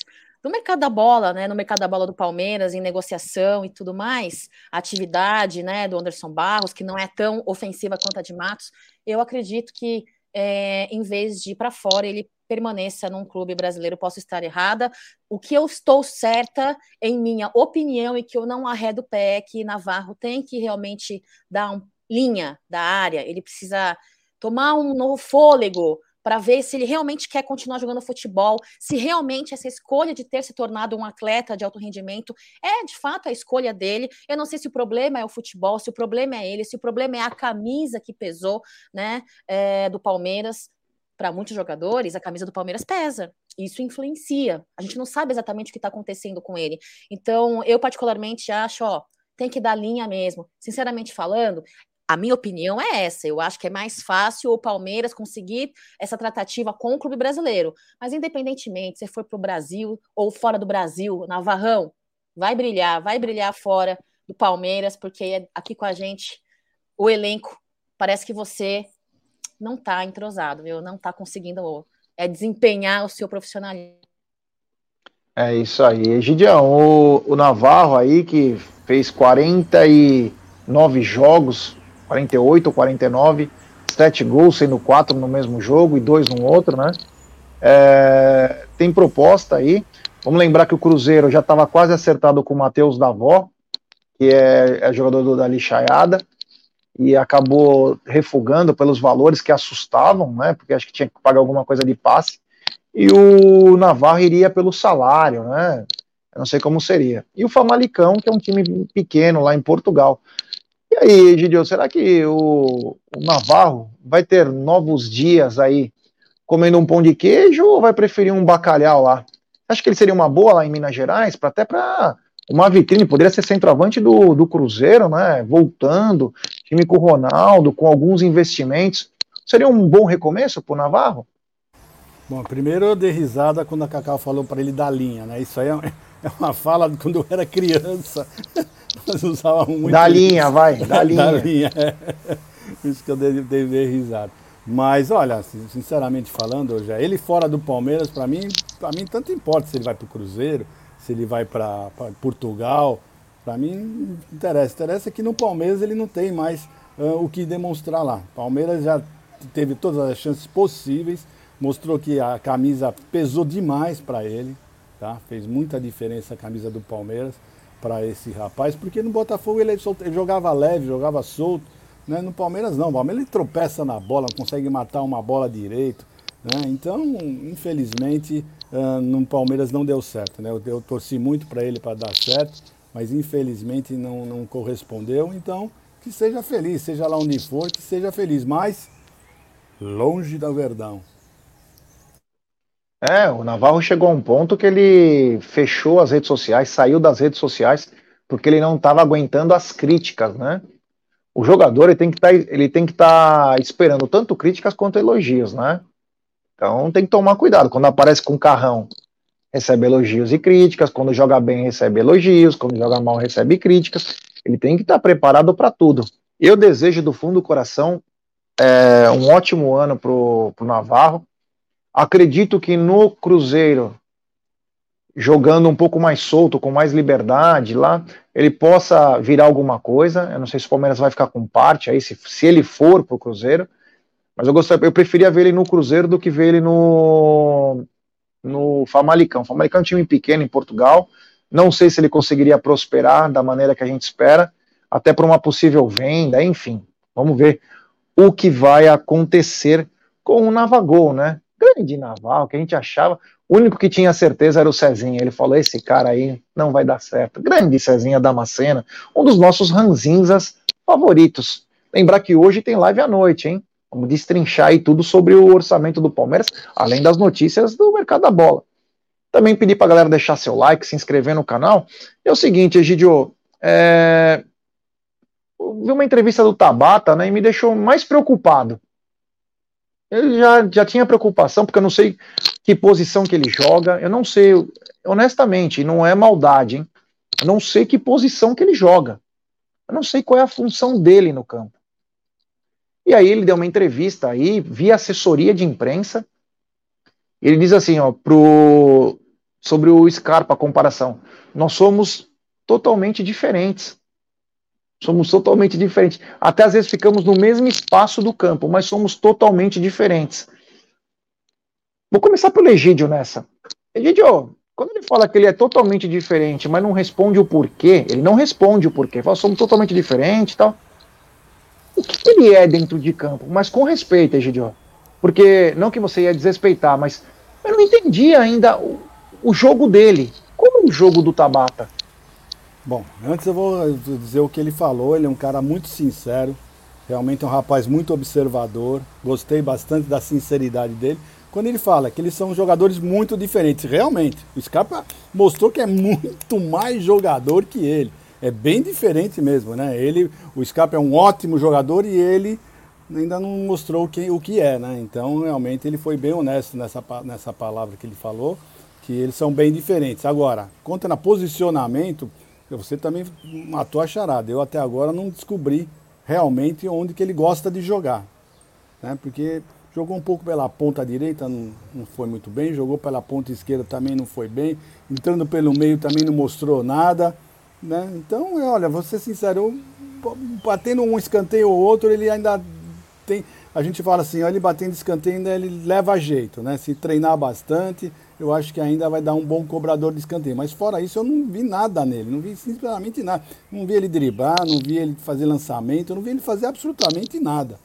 do mercado da bola, né, no mercado da bola do Palmeiras, em negociação e tudo mais, a atividade né, do Anderson Barros, que não é tão ofensiva quanto a de Matos, eu acredito que é, em vez de ir para fora, ele permaneça num clube brasileiro, posso estar errada. O que eu estou certa, em minha opinião, e que eu não arredo o pé, é que Navarro tem que realmente dar uma linha da área, ele precisa tomar um novo fôlego para ver se ele realmente quer continuar jogando futebol, se realmente essa escolha de ter se tornado um atleta de alto rendimento é de fato a escolha dele. Eu não sei se o problema é o futebol, se o problema é ele, se o problema é a camisa que pesou, né, é, do Palmeiras para muitos jogadores, a camisa do Palmeiras pesa. Isso influencia. A gente não sabe exatamente o que está acontecendo com ele. Então, eu particularmente acho, ó, tem que dar linha mesmo. Sinceramente falando, a minha opinião é essa. Eu acho que é mais fácil o Palmeiras conseguir essa tratativa com o clube brasileiro. Mas, independentemente, se for para o Brasil ou fora do Brasil, Navarrão, vai brilhar, vai brilhar fora do Palmeiras, porque aqui com a gente, o elenco, parece que você não está entrosado, viu? Não está conseguindo é, desempenhar o seu profissionalismo. É isso aí. Gideão, o, o Navarro aí que fez 49 jogos, 48 ou 49, 7 gols, sendo 4 no mesmo jogo e 2 no outro, né? É, tem proposta aí. Vamos lembrar que o Cruzeiro já estava quase acertado com o Matheus Davó, que é, é jogador do, da Lixaiada e acabou refugando pelos valores que assustavam, né? Porque acho que tinha que pagar alguma coisa de passe. E o Navarro iria pelo salário, né? Eu não sei como seria. E o Famalicão, que é um time pequeno lá em Portugal. E aí, Gidio, será que o, o Navarro vai ter novos dias aí comendo um pão de queijo ou vai preferir um bacalhau lá? Acho que ele seria uma boa lá em Minas Gerais, pra, até para uma vitrine, poderia ser centroavante do, do Cruzeiro, né? Voltando, time com o Ronaldo, com alguns investimentos. Seria um bom recomeço para o Navarro? Bom, primeiro eu dei risada quando a Cacau falou para ele da linha, né? Isso aí é, é uma fala de quando eu era criança. Nós usávamos muito. Da linha, vai, da linha. da linha, é. Isso que eu dei, dei, dei risada. Mas olha, sinceramente falando, já ele fora do Palmeiras, para mim, para mim tanto importa se ele vai para o Cruzeiro, se ele vai para Portugal. Para mim, não interessa. Interessa que no Palmeiras ele não tem mais uh, o que demonstrar lá. Palmeiras já teve todas as chances possíveis, mostrou que a camisa pesou demais para ele, tá? Fez muita diferença a camisa do Palmeiras para esse rapaz, porque no Botafogo ele, ele, jogava leve, jogava solto, né? No Palmeiras não, o Palmeiras ele tropeça na bola, não consegue matar uma bola direito, né? Então, infelizmente, uh, no Palmeiras não deu certo. Né? Eu, eu torci muito para ele para dar certo, mas infelizmente não, não correspondeu. Então, que seja feliz, seja lá onde for, que seja feliz, mas longe da Verdão. É, o Navarro chegou a um ponto que ele fechou as redes sociais, saiu das redes sociais, porque ele não estava aguentando as críticas, né? O jogador ele tem que tá, estar tá esperando tanto críticas quanto elogios, né? Então tem que tomar cuidado. Quando aparece com carrão, recebe elogios e críticas. Quando joga bem, recebe elogios. Quando joga mal, recebe críticas. Ele tem que estar preparado para tudo. Eu desejo do fundo do coração é, um ótimo ano para o Navarro. Acredito que no Cruzeiro jogando um pouco mais solto, com mais liberdade lá, ele possa virar alguma coisa. Eu não sei se o Palmeiras vai ficar com parte aí, se, se ele for para o Cruzeiro. Mas eu gostaria, eu preferia ver ele no Cruzeiro do que ver ele no, no Famalicão. O Famalicão é um time pequeno em Portugal. Não sei se ele conseguiria prosperar da maneira que a gente espera, até para uma possível venda, enfim. Vamos ver o que vai acontecer com o Navagol, né? Grande Naval, que a gente achava. O único que tinha certeza era o Cezinha. Ele falou: esse cara aí não vai dar certo. Grande Cezinha Damascena, um dos nossos ranzinzas favoritos. Lembrar que hoje tem live à noite, hein? Vamos destrinchar aí tudo sobre o orçamento do Palmeiras, além das notícias do mercado da bola. Também pedir para a galera deixar seu like, se inscrever no canal. É o seguinte, Egidio, é... vi uma entrevista do Tabata né, e me deixou mais preocupado. Ele já, já tinha preocupação, porque eu não sei que posição que ele joga, eu não sei, honestamente, não é maldade, hein? Eu não sei que posição que ele joga. Eu não sei qual é a função dele no campo. E aí ele deu uma entrevista aí, via assessoria de imprensa. Ele diz assim, ó, pro, sobre o Scarpa, a comparação. Nós somos totalmente diferentes. Somos totalmente diferentes. Até às vezes ficamos no mesmo espaço do campo, mas somos totalmente diferentes. Vou começar pelo Egídio nessa. Egídio, quando ele fala que ele é totalmente diferente, mas não responde o porquê, ele não responde o porquê. Fala, somos totalmente diferentes e tal. O que ele é dentro de campo? Mas com respeito, Egidio. Porque, não que você ia desrespeitar, mas eu não entendi ainda o, o jogo dele. Como o jogo do Tabata? Bom, antes eu vou dizer o que ele falou. Ele é um cara muito sincero, realmente é um rapaz muito observador. Gostei bastante da sinceridade dele. Quando ele fala que eles são jogadores muito diferentes, realmente, o Scarpa mostrou que é muito mais jogador que ele. É bem diferente mesmo, né? Ele, o Scarpa é um ótimo jogador e ele ainda não mostrou quem, o que é, né? Então, realmente, ele foi bem honesto nessa, nessa palavra que ele falou, que eles são bem diferentes. Agora, quanto na posicionamento, você também matou a charada. Eu até agora não descobri realmente onde que ele gosta de jogar. Né? Porque jogou um pouco pela ponta direita, não, não foi muito bem, jogou pela ponta esquerda também não foi bem, entrando pelo meio também não mostrou nada. Né? Então, olha, vou ser sincero, batendo um escanteio ou outro, ele ainda tem. A gente fala assim, olha, ele batendo escanteio ainda ele leva jeito, né? Se treinar bastante, eu acho que ainda vai dar um bom cobrador de escanteio. Mas fora isso, eu não vi nada nele, não vi simplesmente nada. Não vi ele driblar, não vi ele fazer lançamento, não vi ele fazer absolutamente nada.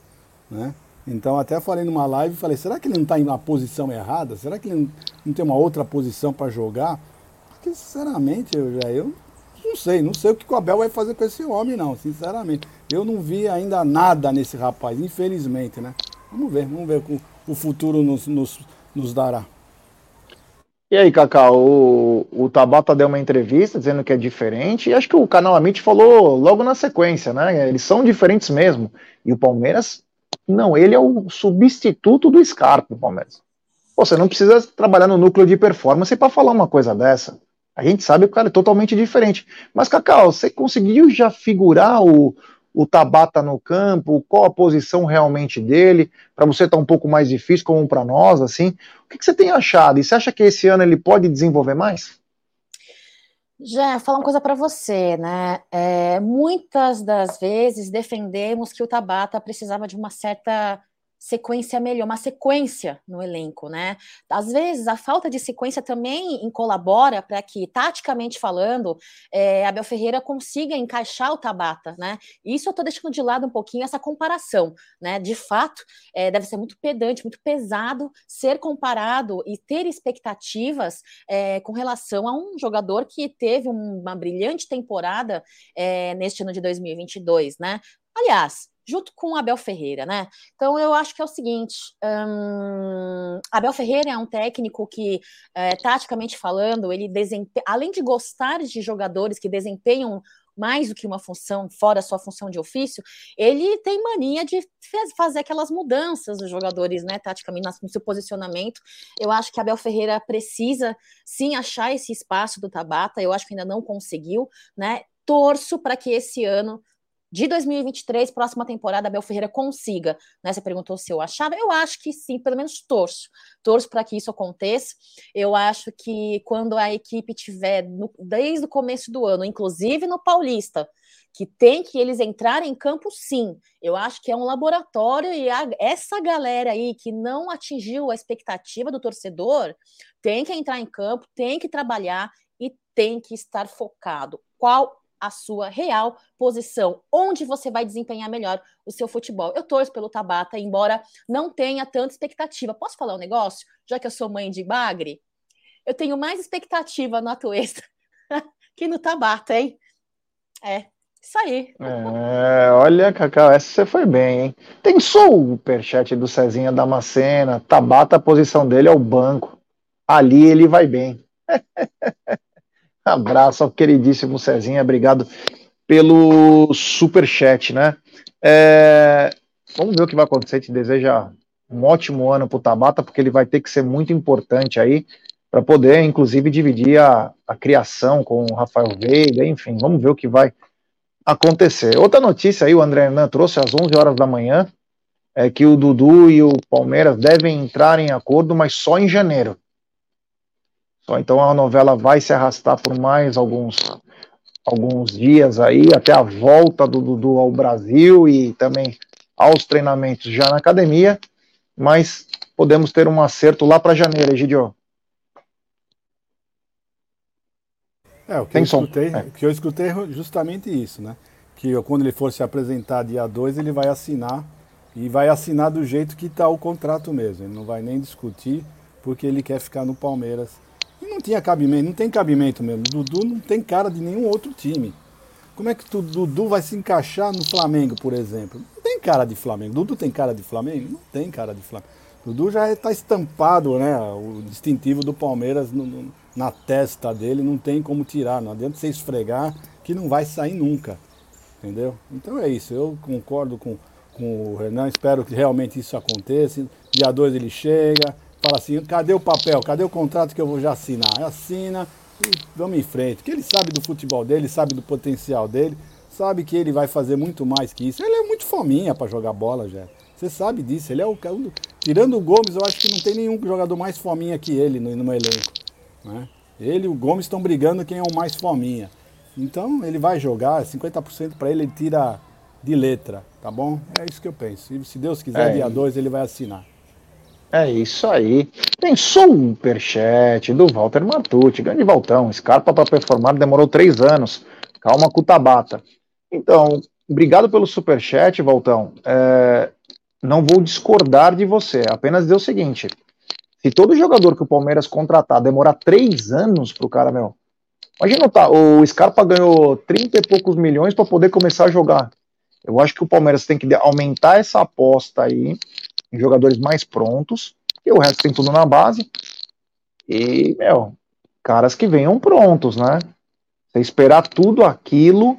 Né? Então até falei numa live, falei, será que ele não está em uma posição errada? Será que ele não tem uma outra posição para jogar? Porque sinceramente, eu já eu não sei, não sei o que o Abel vai fazer com esse homem, não, sinceramente. Eu não vi ainda nada nesse rapaz, infelizmente, né? Vamos ver, vamos ver o o futuro nos, nos, nos dará. E aí, Cacau, o, o Tabata deu uma entrevista dizendo que é diferente, e acho que o canal Amit falou logo na sequência, né? Eles são diferentes mesmo. E o Palmeiras, não, ele é o substituto do Scarpa, o Palmeiras. Você não precisa trabalhar no núcleo de performance para falar uma coisa dessa. A gente sabe que o cara é totalmente diferente. Mas, Cacau, você conseguiu já figurar o, o Tabata no campo? Qual a posição realmente dele? Para você tá um pouco mais difícil, como para nós, assim. O que, que, você tem achado? E você acha que esse ano ele pode desenvolver mais? Já falar uma coisa para você, né? É, muitas das vezes defendemos que o Tabata precisava de uma certa sequência melhor, uma sequência no elenco, né? Às vezes a falta de sequência também colabora para que, taticamente falando, é, Abel Ferreira consiga encaixar o Tabata, né? Isso eu estou deixando de lado um pouquinho essa comparação, né? De fato, é, deve ser muito pedante, muito pesado ser comparado e ter expectativas é, com relação a um jogador que teve uma brilhante temporada é, neste ano de 2022, né? Aliás, junto com Abel Ferreira, né? Então eu acho que é o seguinte: Abel Ferreira é um técnico que, é, taticamente falando, ele além de gostar de jogadores que desempenham mais do que uma função, fora a sua função de ofício, ele tem mania de fazer aquelas mudanças dos jogadores, né, taticamente, no seu posicionamento. Eu acho que Abel Ferreira precisa sim achar esse espaço do Tabata, eu acho que ainda não conseguiu, né? Torço para que esse ano de 2023, próxima temporada, Abel Ferreira consiga. Né? Você perguntou se eu achava. Eu acho que sim, pelo menos torço. Torço para que isso aconteça. Eu acho que quando a equipe tiver, no, desde o começo do ano, inclusive no Paulista, que tem que eles entrarem em campo, sim. Eu acho que é um laboratório e a, essa galera aí que não atingiu a expectativa do torcedor tem que entrar em campo, tem que trabalhar e tem que estar focado. Qual a sua real posição, onde você vai desempenhar melhor o seu futebol. Eu torço pelo Tabata, embora não tenha tanta expectativa. Posso falar um negócio? Já que eu sou mãe de Bagre, eu tenho mais expectativa no Atuesta que no Tabata, hein? É, isso aí. É, olha, Cacau, essa você foi bem, hein? Tem superchat do Cezinha Damascena. Tabata, a posição dele é o banco. Ali ele vai bem. Abraço ao queridíssimo Cezinha, obrigado pelo superchat, né? É, vamos ver o que vai acontecer. Te deseja um ótimo ano para o Tabata, porque ele vai ter que ser muito importante aí para poder, inclusive, dividir a, a criação com o Rafael Veiga, enfim, vamos ver o que vai acontecer. Outra notícia aí, o André Hernan trouxe às 11 horas da manhã, é que o Dudu e o Palmeiras devem entrar em acordo, mas só em janeiro. Só então a novela vai se arrastar por mais alguns alguns dias aí, até a volta do Dudu ao Brasil e também aos treinamentos já na academia, mas podemos ter um acerto lá para janeiro, Egidio. É, o que, eu escutei, é. o que eu escutei é justamente isso, né? Que quando ele for se apresentar dia 2, ele vai assinar e vai assinar do jeito que está o contrato mesmo. Ele não vai nem discutir, porque ele quer ficar no Palmeiras. Não tinha cabimento, não tem cabimento mesmo. Dudu não tem cara de nenhum outro time. Como é que Dudu vai se encaixar no Flamengo, por exemplo? Não tem cara de Flamengo. Dudu tem cara de Flamengo? Não tem cara de Flamengo. Dudu já está estampado, né? O distintivo do Palmeiras no, no, na testa dele, não tem como tirar. Não adianta você esfregar que não vai sair nunca. Entendeu? Então é isso. Eu concordo com, com o Renan, espero que realmente isso aconteça. Dia 2 ele chega, fala assim: cadê o papel? Cadê o contrato que eu vou já assinar? Assina e vamos em frente. Que ele sabe do futebol dele, sabe do potencial dele, sabe que ele vai fazer muito mais que isso. Ele é muito fominha para jogar bola, já. Você sabe disso. Ele é o Tirando o Gomes, eu acho que não tem nenhum jogador mais fominha que ele no, no elenco. Né? Ele e o Gomes estão brigando quem é o mais fominha. Então ele vai jogar, 50% para ele ele tira de letra, tá bom? É isso que eu penso. E se Deus quiser, é. dia 2 ele vai assinar. É isso aí. Tem superchat do Walter Matucci, grande Valtão. Scarpa para performar demorou três anos. Calma com o Tabata. Então, obrigado pelo superchat, Valtão. É, não vou discordar de você, apenas dizer o seguinte: se todo jogador que o Palmeiras contratar demorar três anos pro cara, meu. Imagina, tá, o Scarpa ganhou 30 e poucos milhões para poder começar a jogar. Eu acho que o Palmeiras tem que aumentar essa aposta aí jogadores mais prontos, e o resto tem tudo na base. E, meu, caras que venham prontos, né? Você esperar tudo aquilo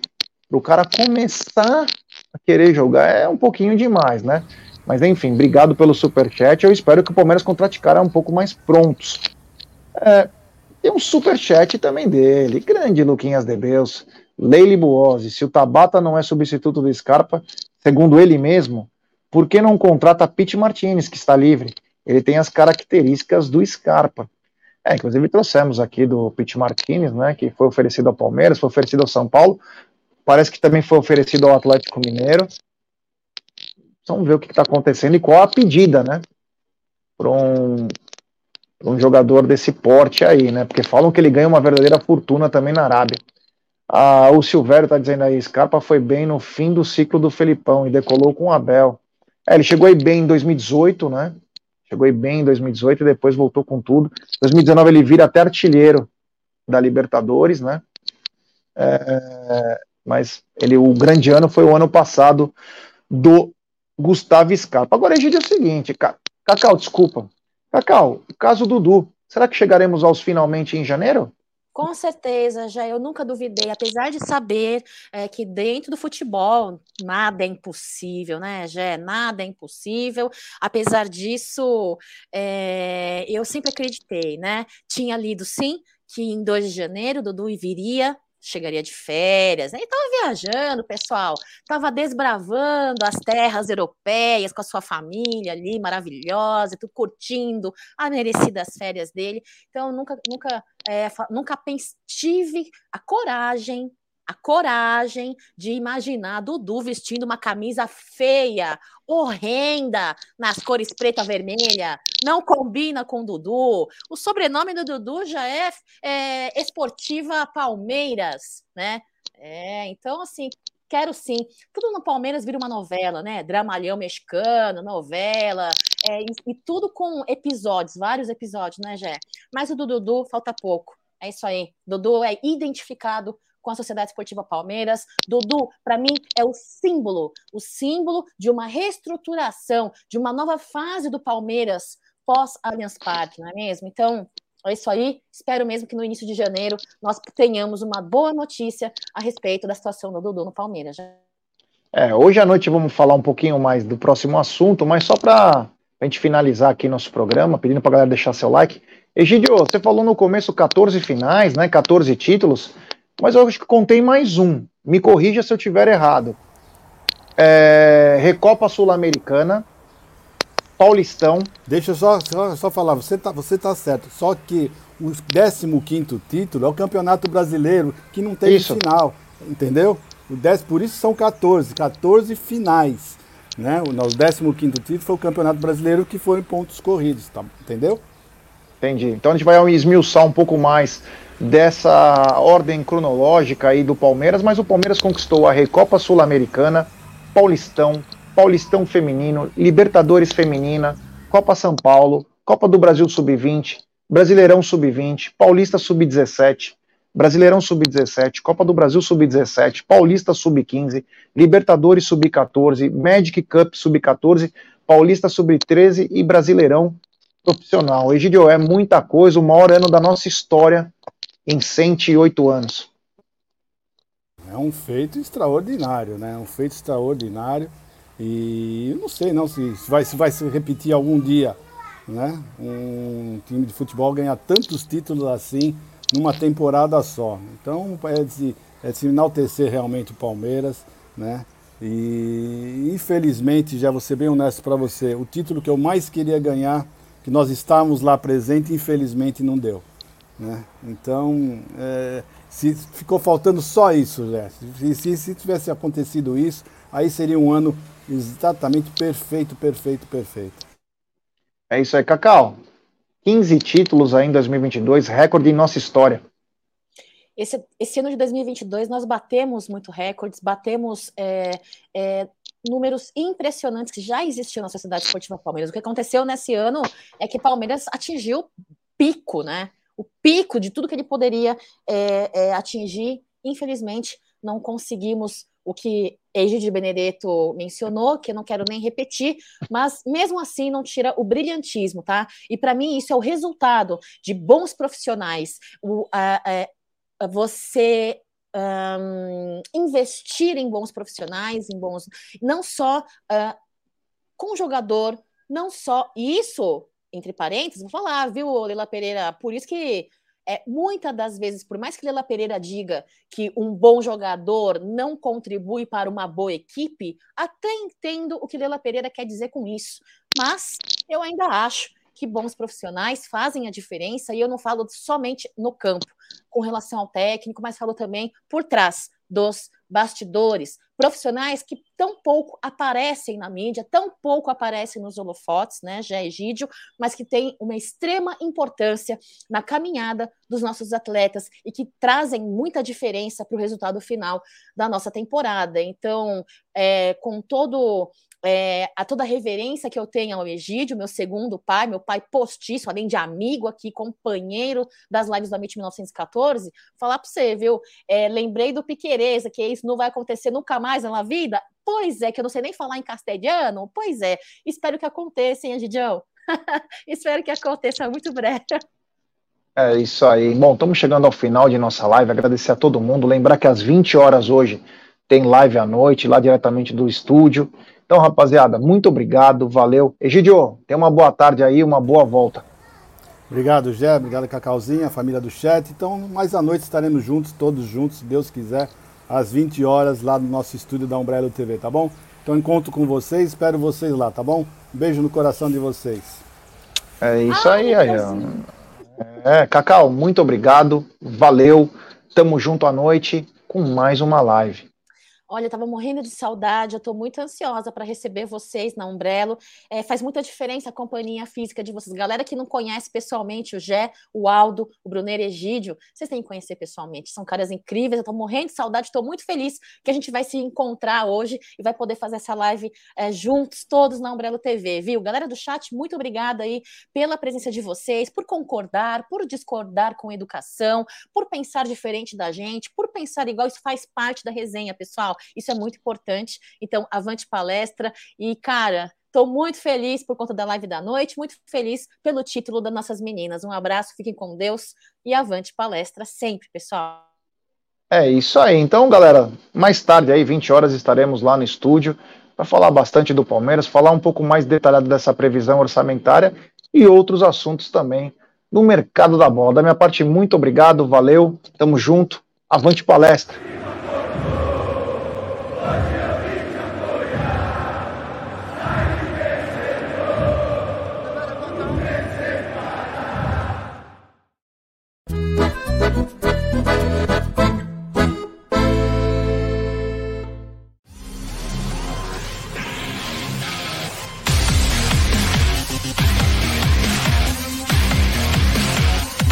pro cara começar a querer jogar é um pouquinho demais, né? Mas enfim, obrigado pelo superchat. Eu espero que o Palmeiras contrate caras um pouco mais prontos. É, tem um superchat também dele. Grande Luquinhas de Beus. Leile Buozzi. Se o Tabata não é substituto do Scarpa, segundo ele mesmo, por que não contrata Pete Martinez, que está livre? Ele tem as características do Scarpa. É, inclusive trouxemos aqui do Pete Martinez, né, que foi oferecido ao Palmeiras, foi oferecido ao São Paulo, parece que também foi oferecido ao Atlético Mineiro. Vamos ver o que está acontecendo e qual a pedida, né? Para um, um jogador desse porte aí, né? Porque falam que ele ganha uma verdadeira fortuna também na Arábia. Ah, o Silvério está dizendo aí, Scarpa foi bem no fim do ciclo do Felipão e decolou com o Abel. É, ele chegou aí bem em 2018, né? Chegou aí bem em 2018 e depois voltou com tudo. Em 2019 ele vira até artilheiro da Libertadores, né? É, mas ele, o grande ano foi o ano passado do Gustavo Scarpa. Agora, Egídio, é o seguinte, Cacau, desculpa. Cacau, o caso Dudu, será que chegaremos aos finalmente em janeiro? Com certeza, já eu nunca duvidei, apesar de saber é, que dentro do futebol nada é impossível, né, Jé? Nada é impossível. Apesar disso, é, eu sempre acreditei, né? Tinha lido sim que em 2 de janeiro Dudu viria chegaria de férias, né? Estava viajando, pessoal, estava desbravando as terras europeias com a sua família ali, maravilhosa, tudo curtindo as merecidas férias dele. Então, nunca, nunca, é, nunca tive a coragem a coragem de imaginar Dudu vestindo uma camisa feia, horrenda, nas cores preta vermelha, não combina com Dudu. O sobrenome do Dudu já é, é Esportiva Palmeiras, né? É, então, assim, quero sim. Tudo no Palmeiras vira uma novela, né? Dramalhão mexicano, novela, é, e, e, tudo com episódios, vários episódios, né, Jé? Mas o do Dudu falta pouco. É isso aí. Dudu é identificado com a Sociedade Esportiva Palmeiras. Dudu, para mim, é o símbolo, o símbolo de uma reestruturação, de uma nova fase do Palmeiras pós-Allianz Parque, não é mesmo? Então, é isso aí. Espero mesmo que no início de janeiro nós tenhamos uma boa notícia a respeito da situação do Dudu no Palmeiras. É, hoje à noite vamos falar um pouquinho mais do próximo assunto, mas só para a gente finalizar aqui nosso programa, pedindo para a galera deixar seu like. Egidio, você falou no começo 14 finais, né? 14 títulos mas eu acho que contei mais um. Me corrija se eu tiver errado. É, Recopa Sul-Americana, Paulistão. Deixa eu só, só, só, falar, você tá, você tá certo. Só que o 15 título é o Campeonato Brasileiro, que não tem isso. final. Entendeu? O 10, por isso são 14, 14 finais. Né? O, o 15 título foi o Campeonato Brasileiro que foi em pontos corridos, tá? entendeu? Entendi. Então a gente vai esmiuçar um pouco mais dessa ordem cronológica aí do Palmeiras, mas o Palmeiras conquistou a Recopa Sul-Americana, Paulistão, Paulistão Feminino, Libertadores Feminina, Copa São Paulo, Copa do Brasil Sub-20, Brasileirão Sub-20, Paulista Sub-17, Brasileirão Sub-17, Copa do Brasil Sub-17, Paulista Sub-15, Libertadores Sub-14, Magic Cup Sub-14, Paulista Sub-13 e Brasileirão Profissional. Egidio, é muita coisa, o maior ano da nossa história em 108 anos. É um feito extraordinário, né? Um feito extraordinário. E eu não sei não se vai, se vai se repetir algum dia, né? Um time de futebol ganhar tantos títulos assim numa temporada só. Então é de, é de se enaltecer realmente o Palmeiras, né? E infelizmente, já vou ser bem honesto para você, o título que eu mais queria ganhar, que nós estávamos lá presente, infelizmente não deu. Né? Então, é, se ficou faltando só isso, né? se, se, se tivesse acontecido isso, aí seria um ano exatamente perfeito, perfeito, perfeito. É isso aí, Cacau. 15 títulos aí em 2022, recorde em nossa história. Esse, esse ano de 2022 nós batemos muito recordes, batemos é, é, números impressionantes que já existiam na Sociedade Esportiva Palmeiras. O que aconteceu nesse ano é que Palmeiras atingiu pico, né? o pico de tudo que ele poderia é, é, atingir. Infelizmente, não conseguimos o que Egide Benedetto mencionou, que eu não quero nem repetir, mas mesmo assim não tira o brilhantismo, tá? E para mim isso é o resultado de bons profissionais. O, a, a, você um, investir em bons profissionais, em bons. Não só uh, com o jogador, não só. isso entre parênteses, vou falar, viu, Leila Pereira? Por isso que é, muitas das vezes, por mais que Leila Pereira diga que um bom jogador não contribui para uma boa equipe, até entendo o que Leila Pereira quer dizer com isso. Mas eu ainda acho que bons profissionais fazem a diferença, e eu não falo somente no campo, com relação ao técnico, mas falo também por trás dos bastidores, profissionais que tão pouco aparecem na mídia, tão pouco aparecem nos holofotes, né, já Egídio, mas que têm uma extrema importância na caminhada dos nossos atletas e que trazem muita diferença para o resultado final da nossa temporada. Então, é, com todo é, a toda a reverência que eu tenho ao Egídio, meu segundo pai, meu pai postiço, além de amigo aqui, companheiro das lives da MIT 1914, falar para você, viu? É, lembrei do Piquereza, que isso não vai acontecer nunca mais na vida? Pois é, que eu não sei nem falar em castelhano? Pois é, espero que aconteça, hein, Egidião? espero que aconteça muito breve. É isso aí. Bom, estamos chegando ao final de nossa live. Agradecer a todo mundo. Lembrar que às 20 horas hoje tem live à noite, lá diretamente do estúdio. Então, rapaziada, muito obrigado, valeu. Egidio, tenha uma boa tarde aí, uma boa volta. Obrigado, Gé. Obrigado, Cacauzinha, a família do chat. Então, mais à noite estaremos juntos, todos juntos, se Deus quiser, às 20 horas, lá no nosso estúdio da Umbrella TV, tá bom? Então, encontro com vocês, espero vocês lá, tá bom? Um beijo no coração de vocês. É isso aí, aí. É, Cacau, muito obrigado. Valeu. Tamo junto à noite com mais uma live. Olha, eu tava morrendo de saudade, eu tô muito ansiosa para receber vocês na Umbrello. É, faz muita diferença a companhia física de vocês. Galera que não conhece pessoalmente o Gé, o Aldo, o Brunner Egídio, vocês têm que conhecer pessoalmente. São caras incríveis, eu tô morrendo de saudade, tô muito feliz que a gente vai se encontrar hoje e vai poder fazer essa live é, juntos, todos na Umbrello TV, viu? Galera do chat, muito obrigada aí pela presença de vocês, por concordar, por discordar com educação, por pensar diferente da gente, por pensar igual, isso faz parte da resenha, pessoal. Isso é muito importante. Então, avante palestra. E, cara, Estou muito feliz por conta da live da noite, muito feliz pelo título das nossas meninas. Um abraço, fiquem com Deus e avante palestra sempre, pessoal. É isso aí. Então, galera, mais tarde aí, 20 horas, estaremos lá no estúdio para falar bastante do Palmeiras, falar um pouco mais detalhado dessa previsão orçamentária e outros assuntos também do mercado da bola. Da minha parte, muito obrigado, valeu, tamo junto, avante palestra.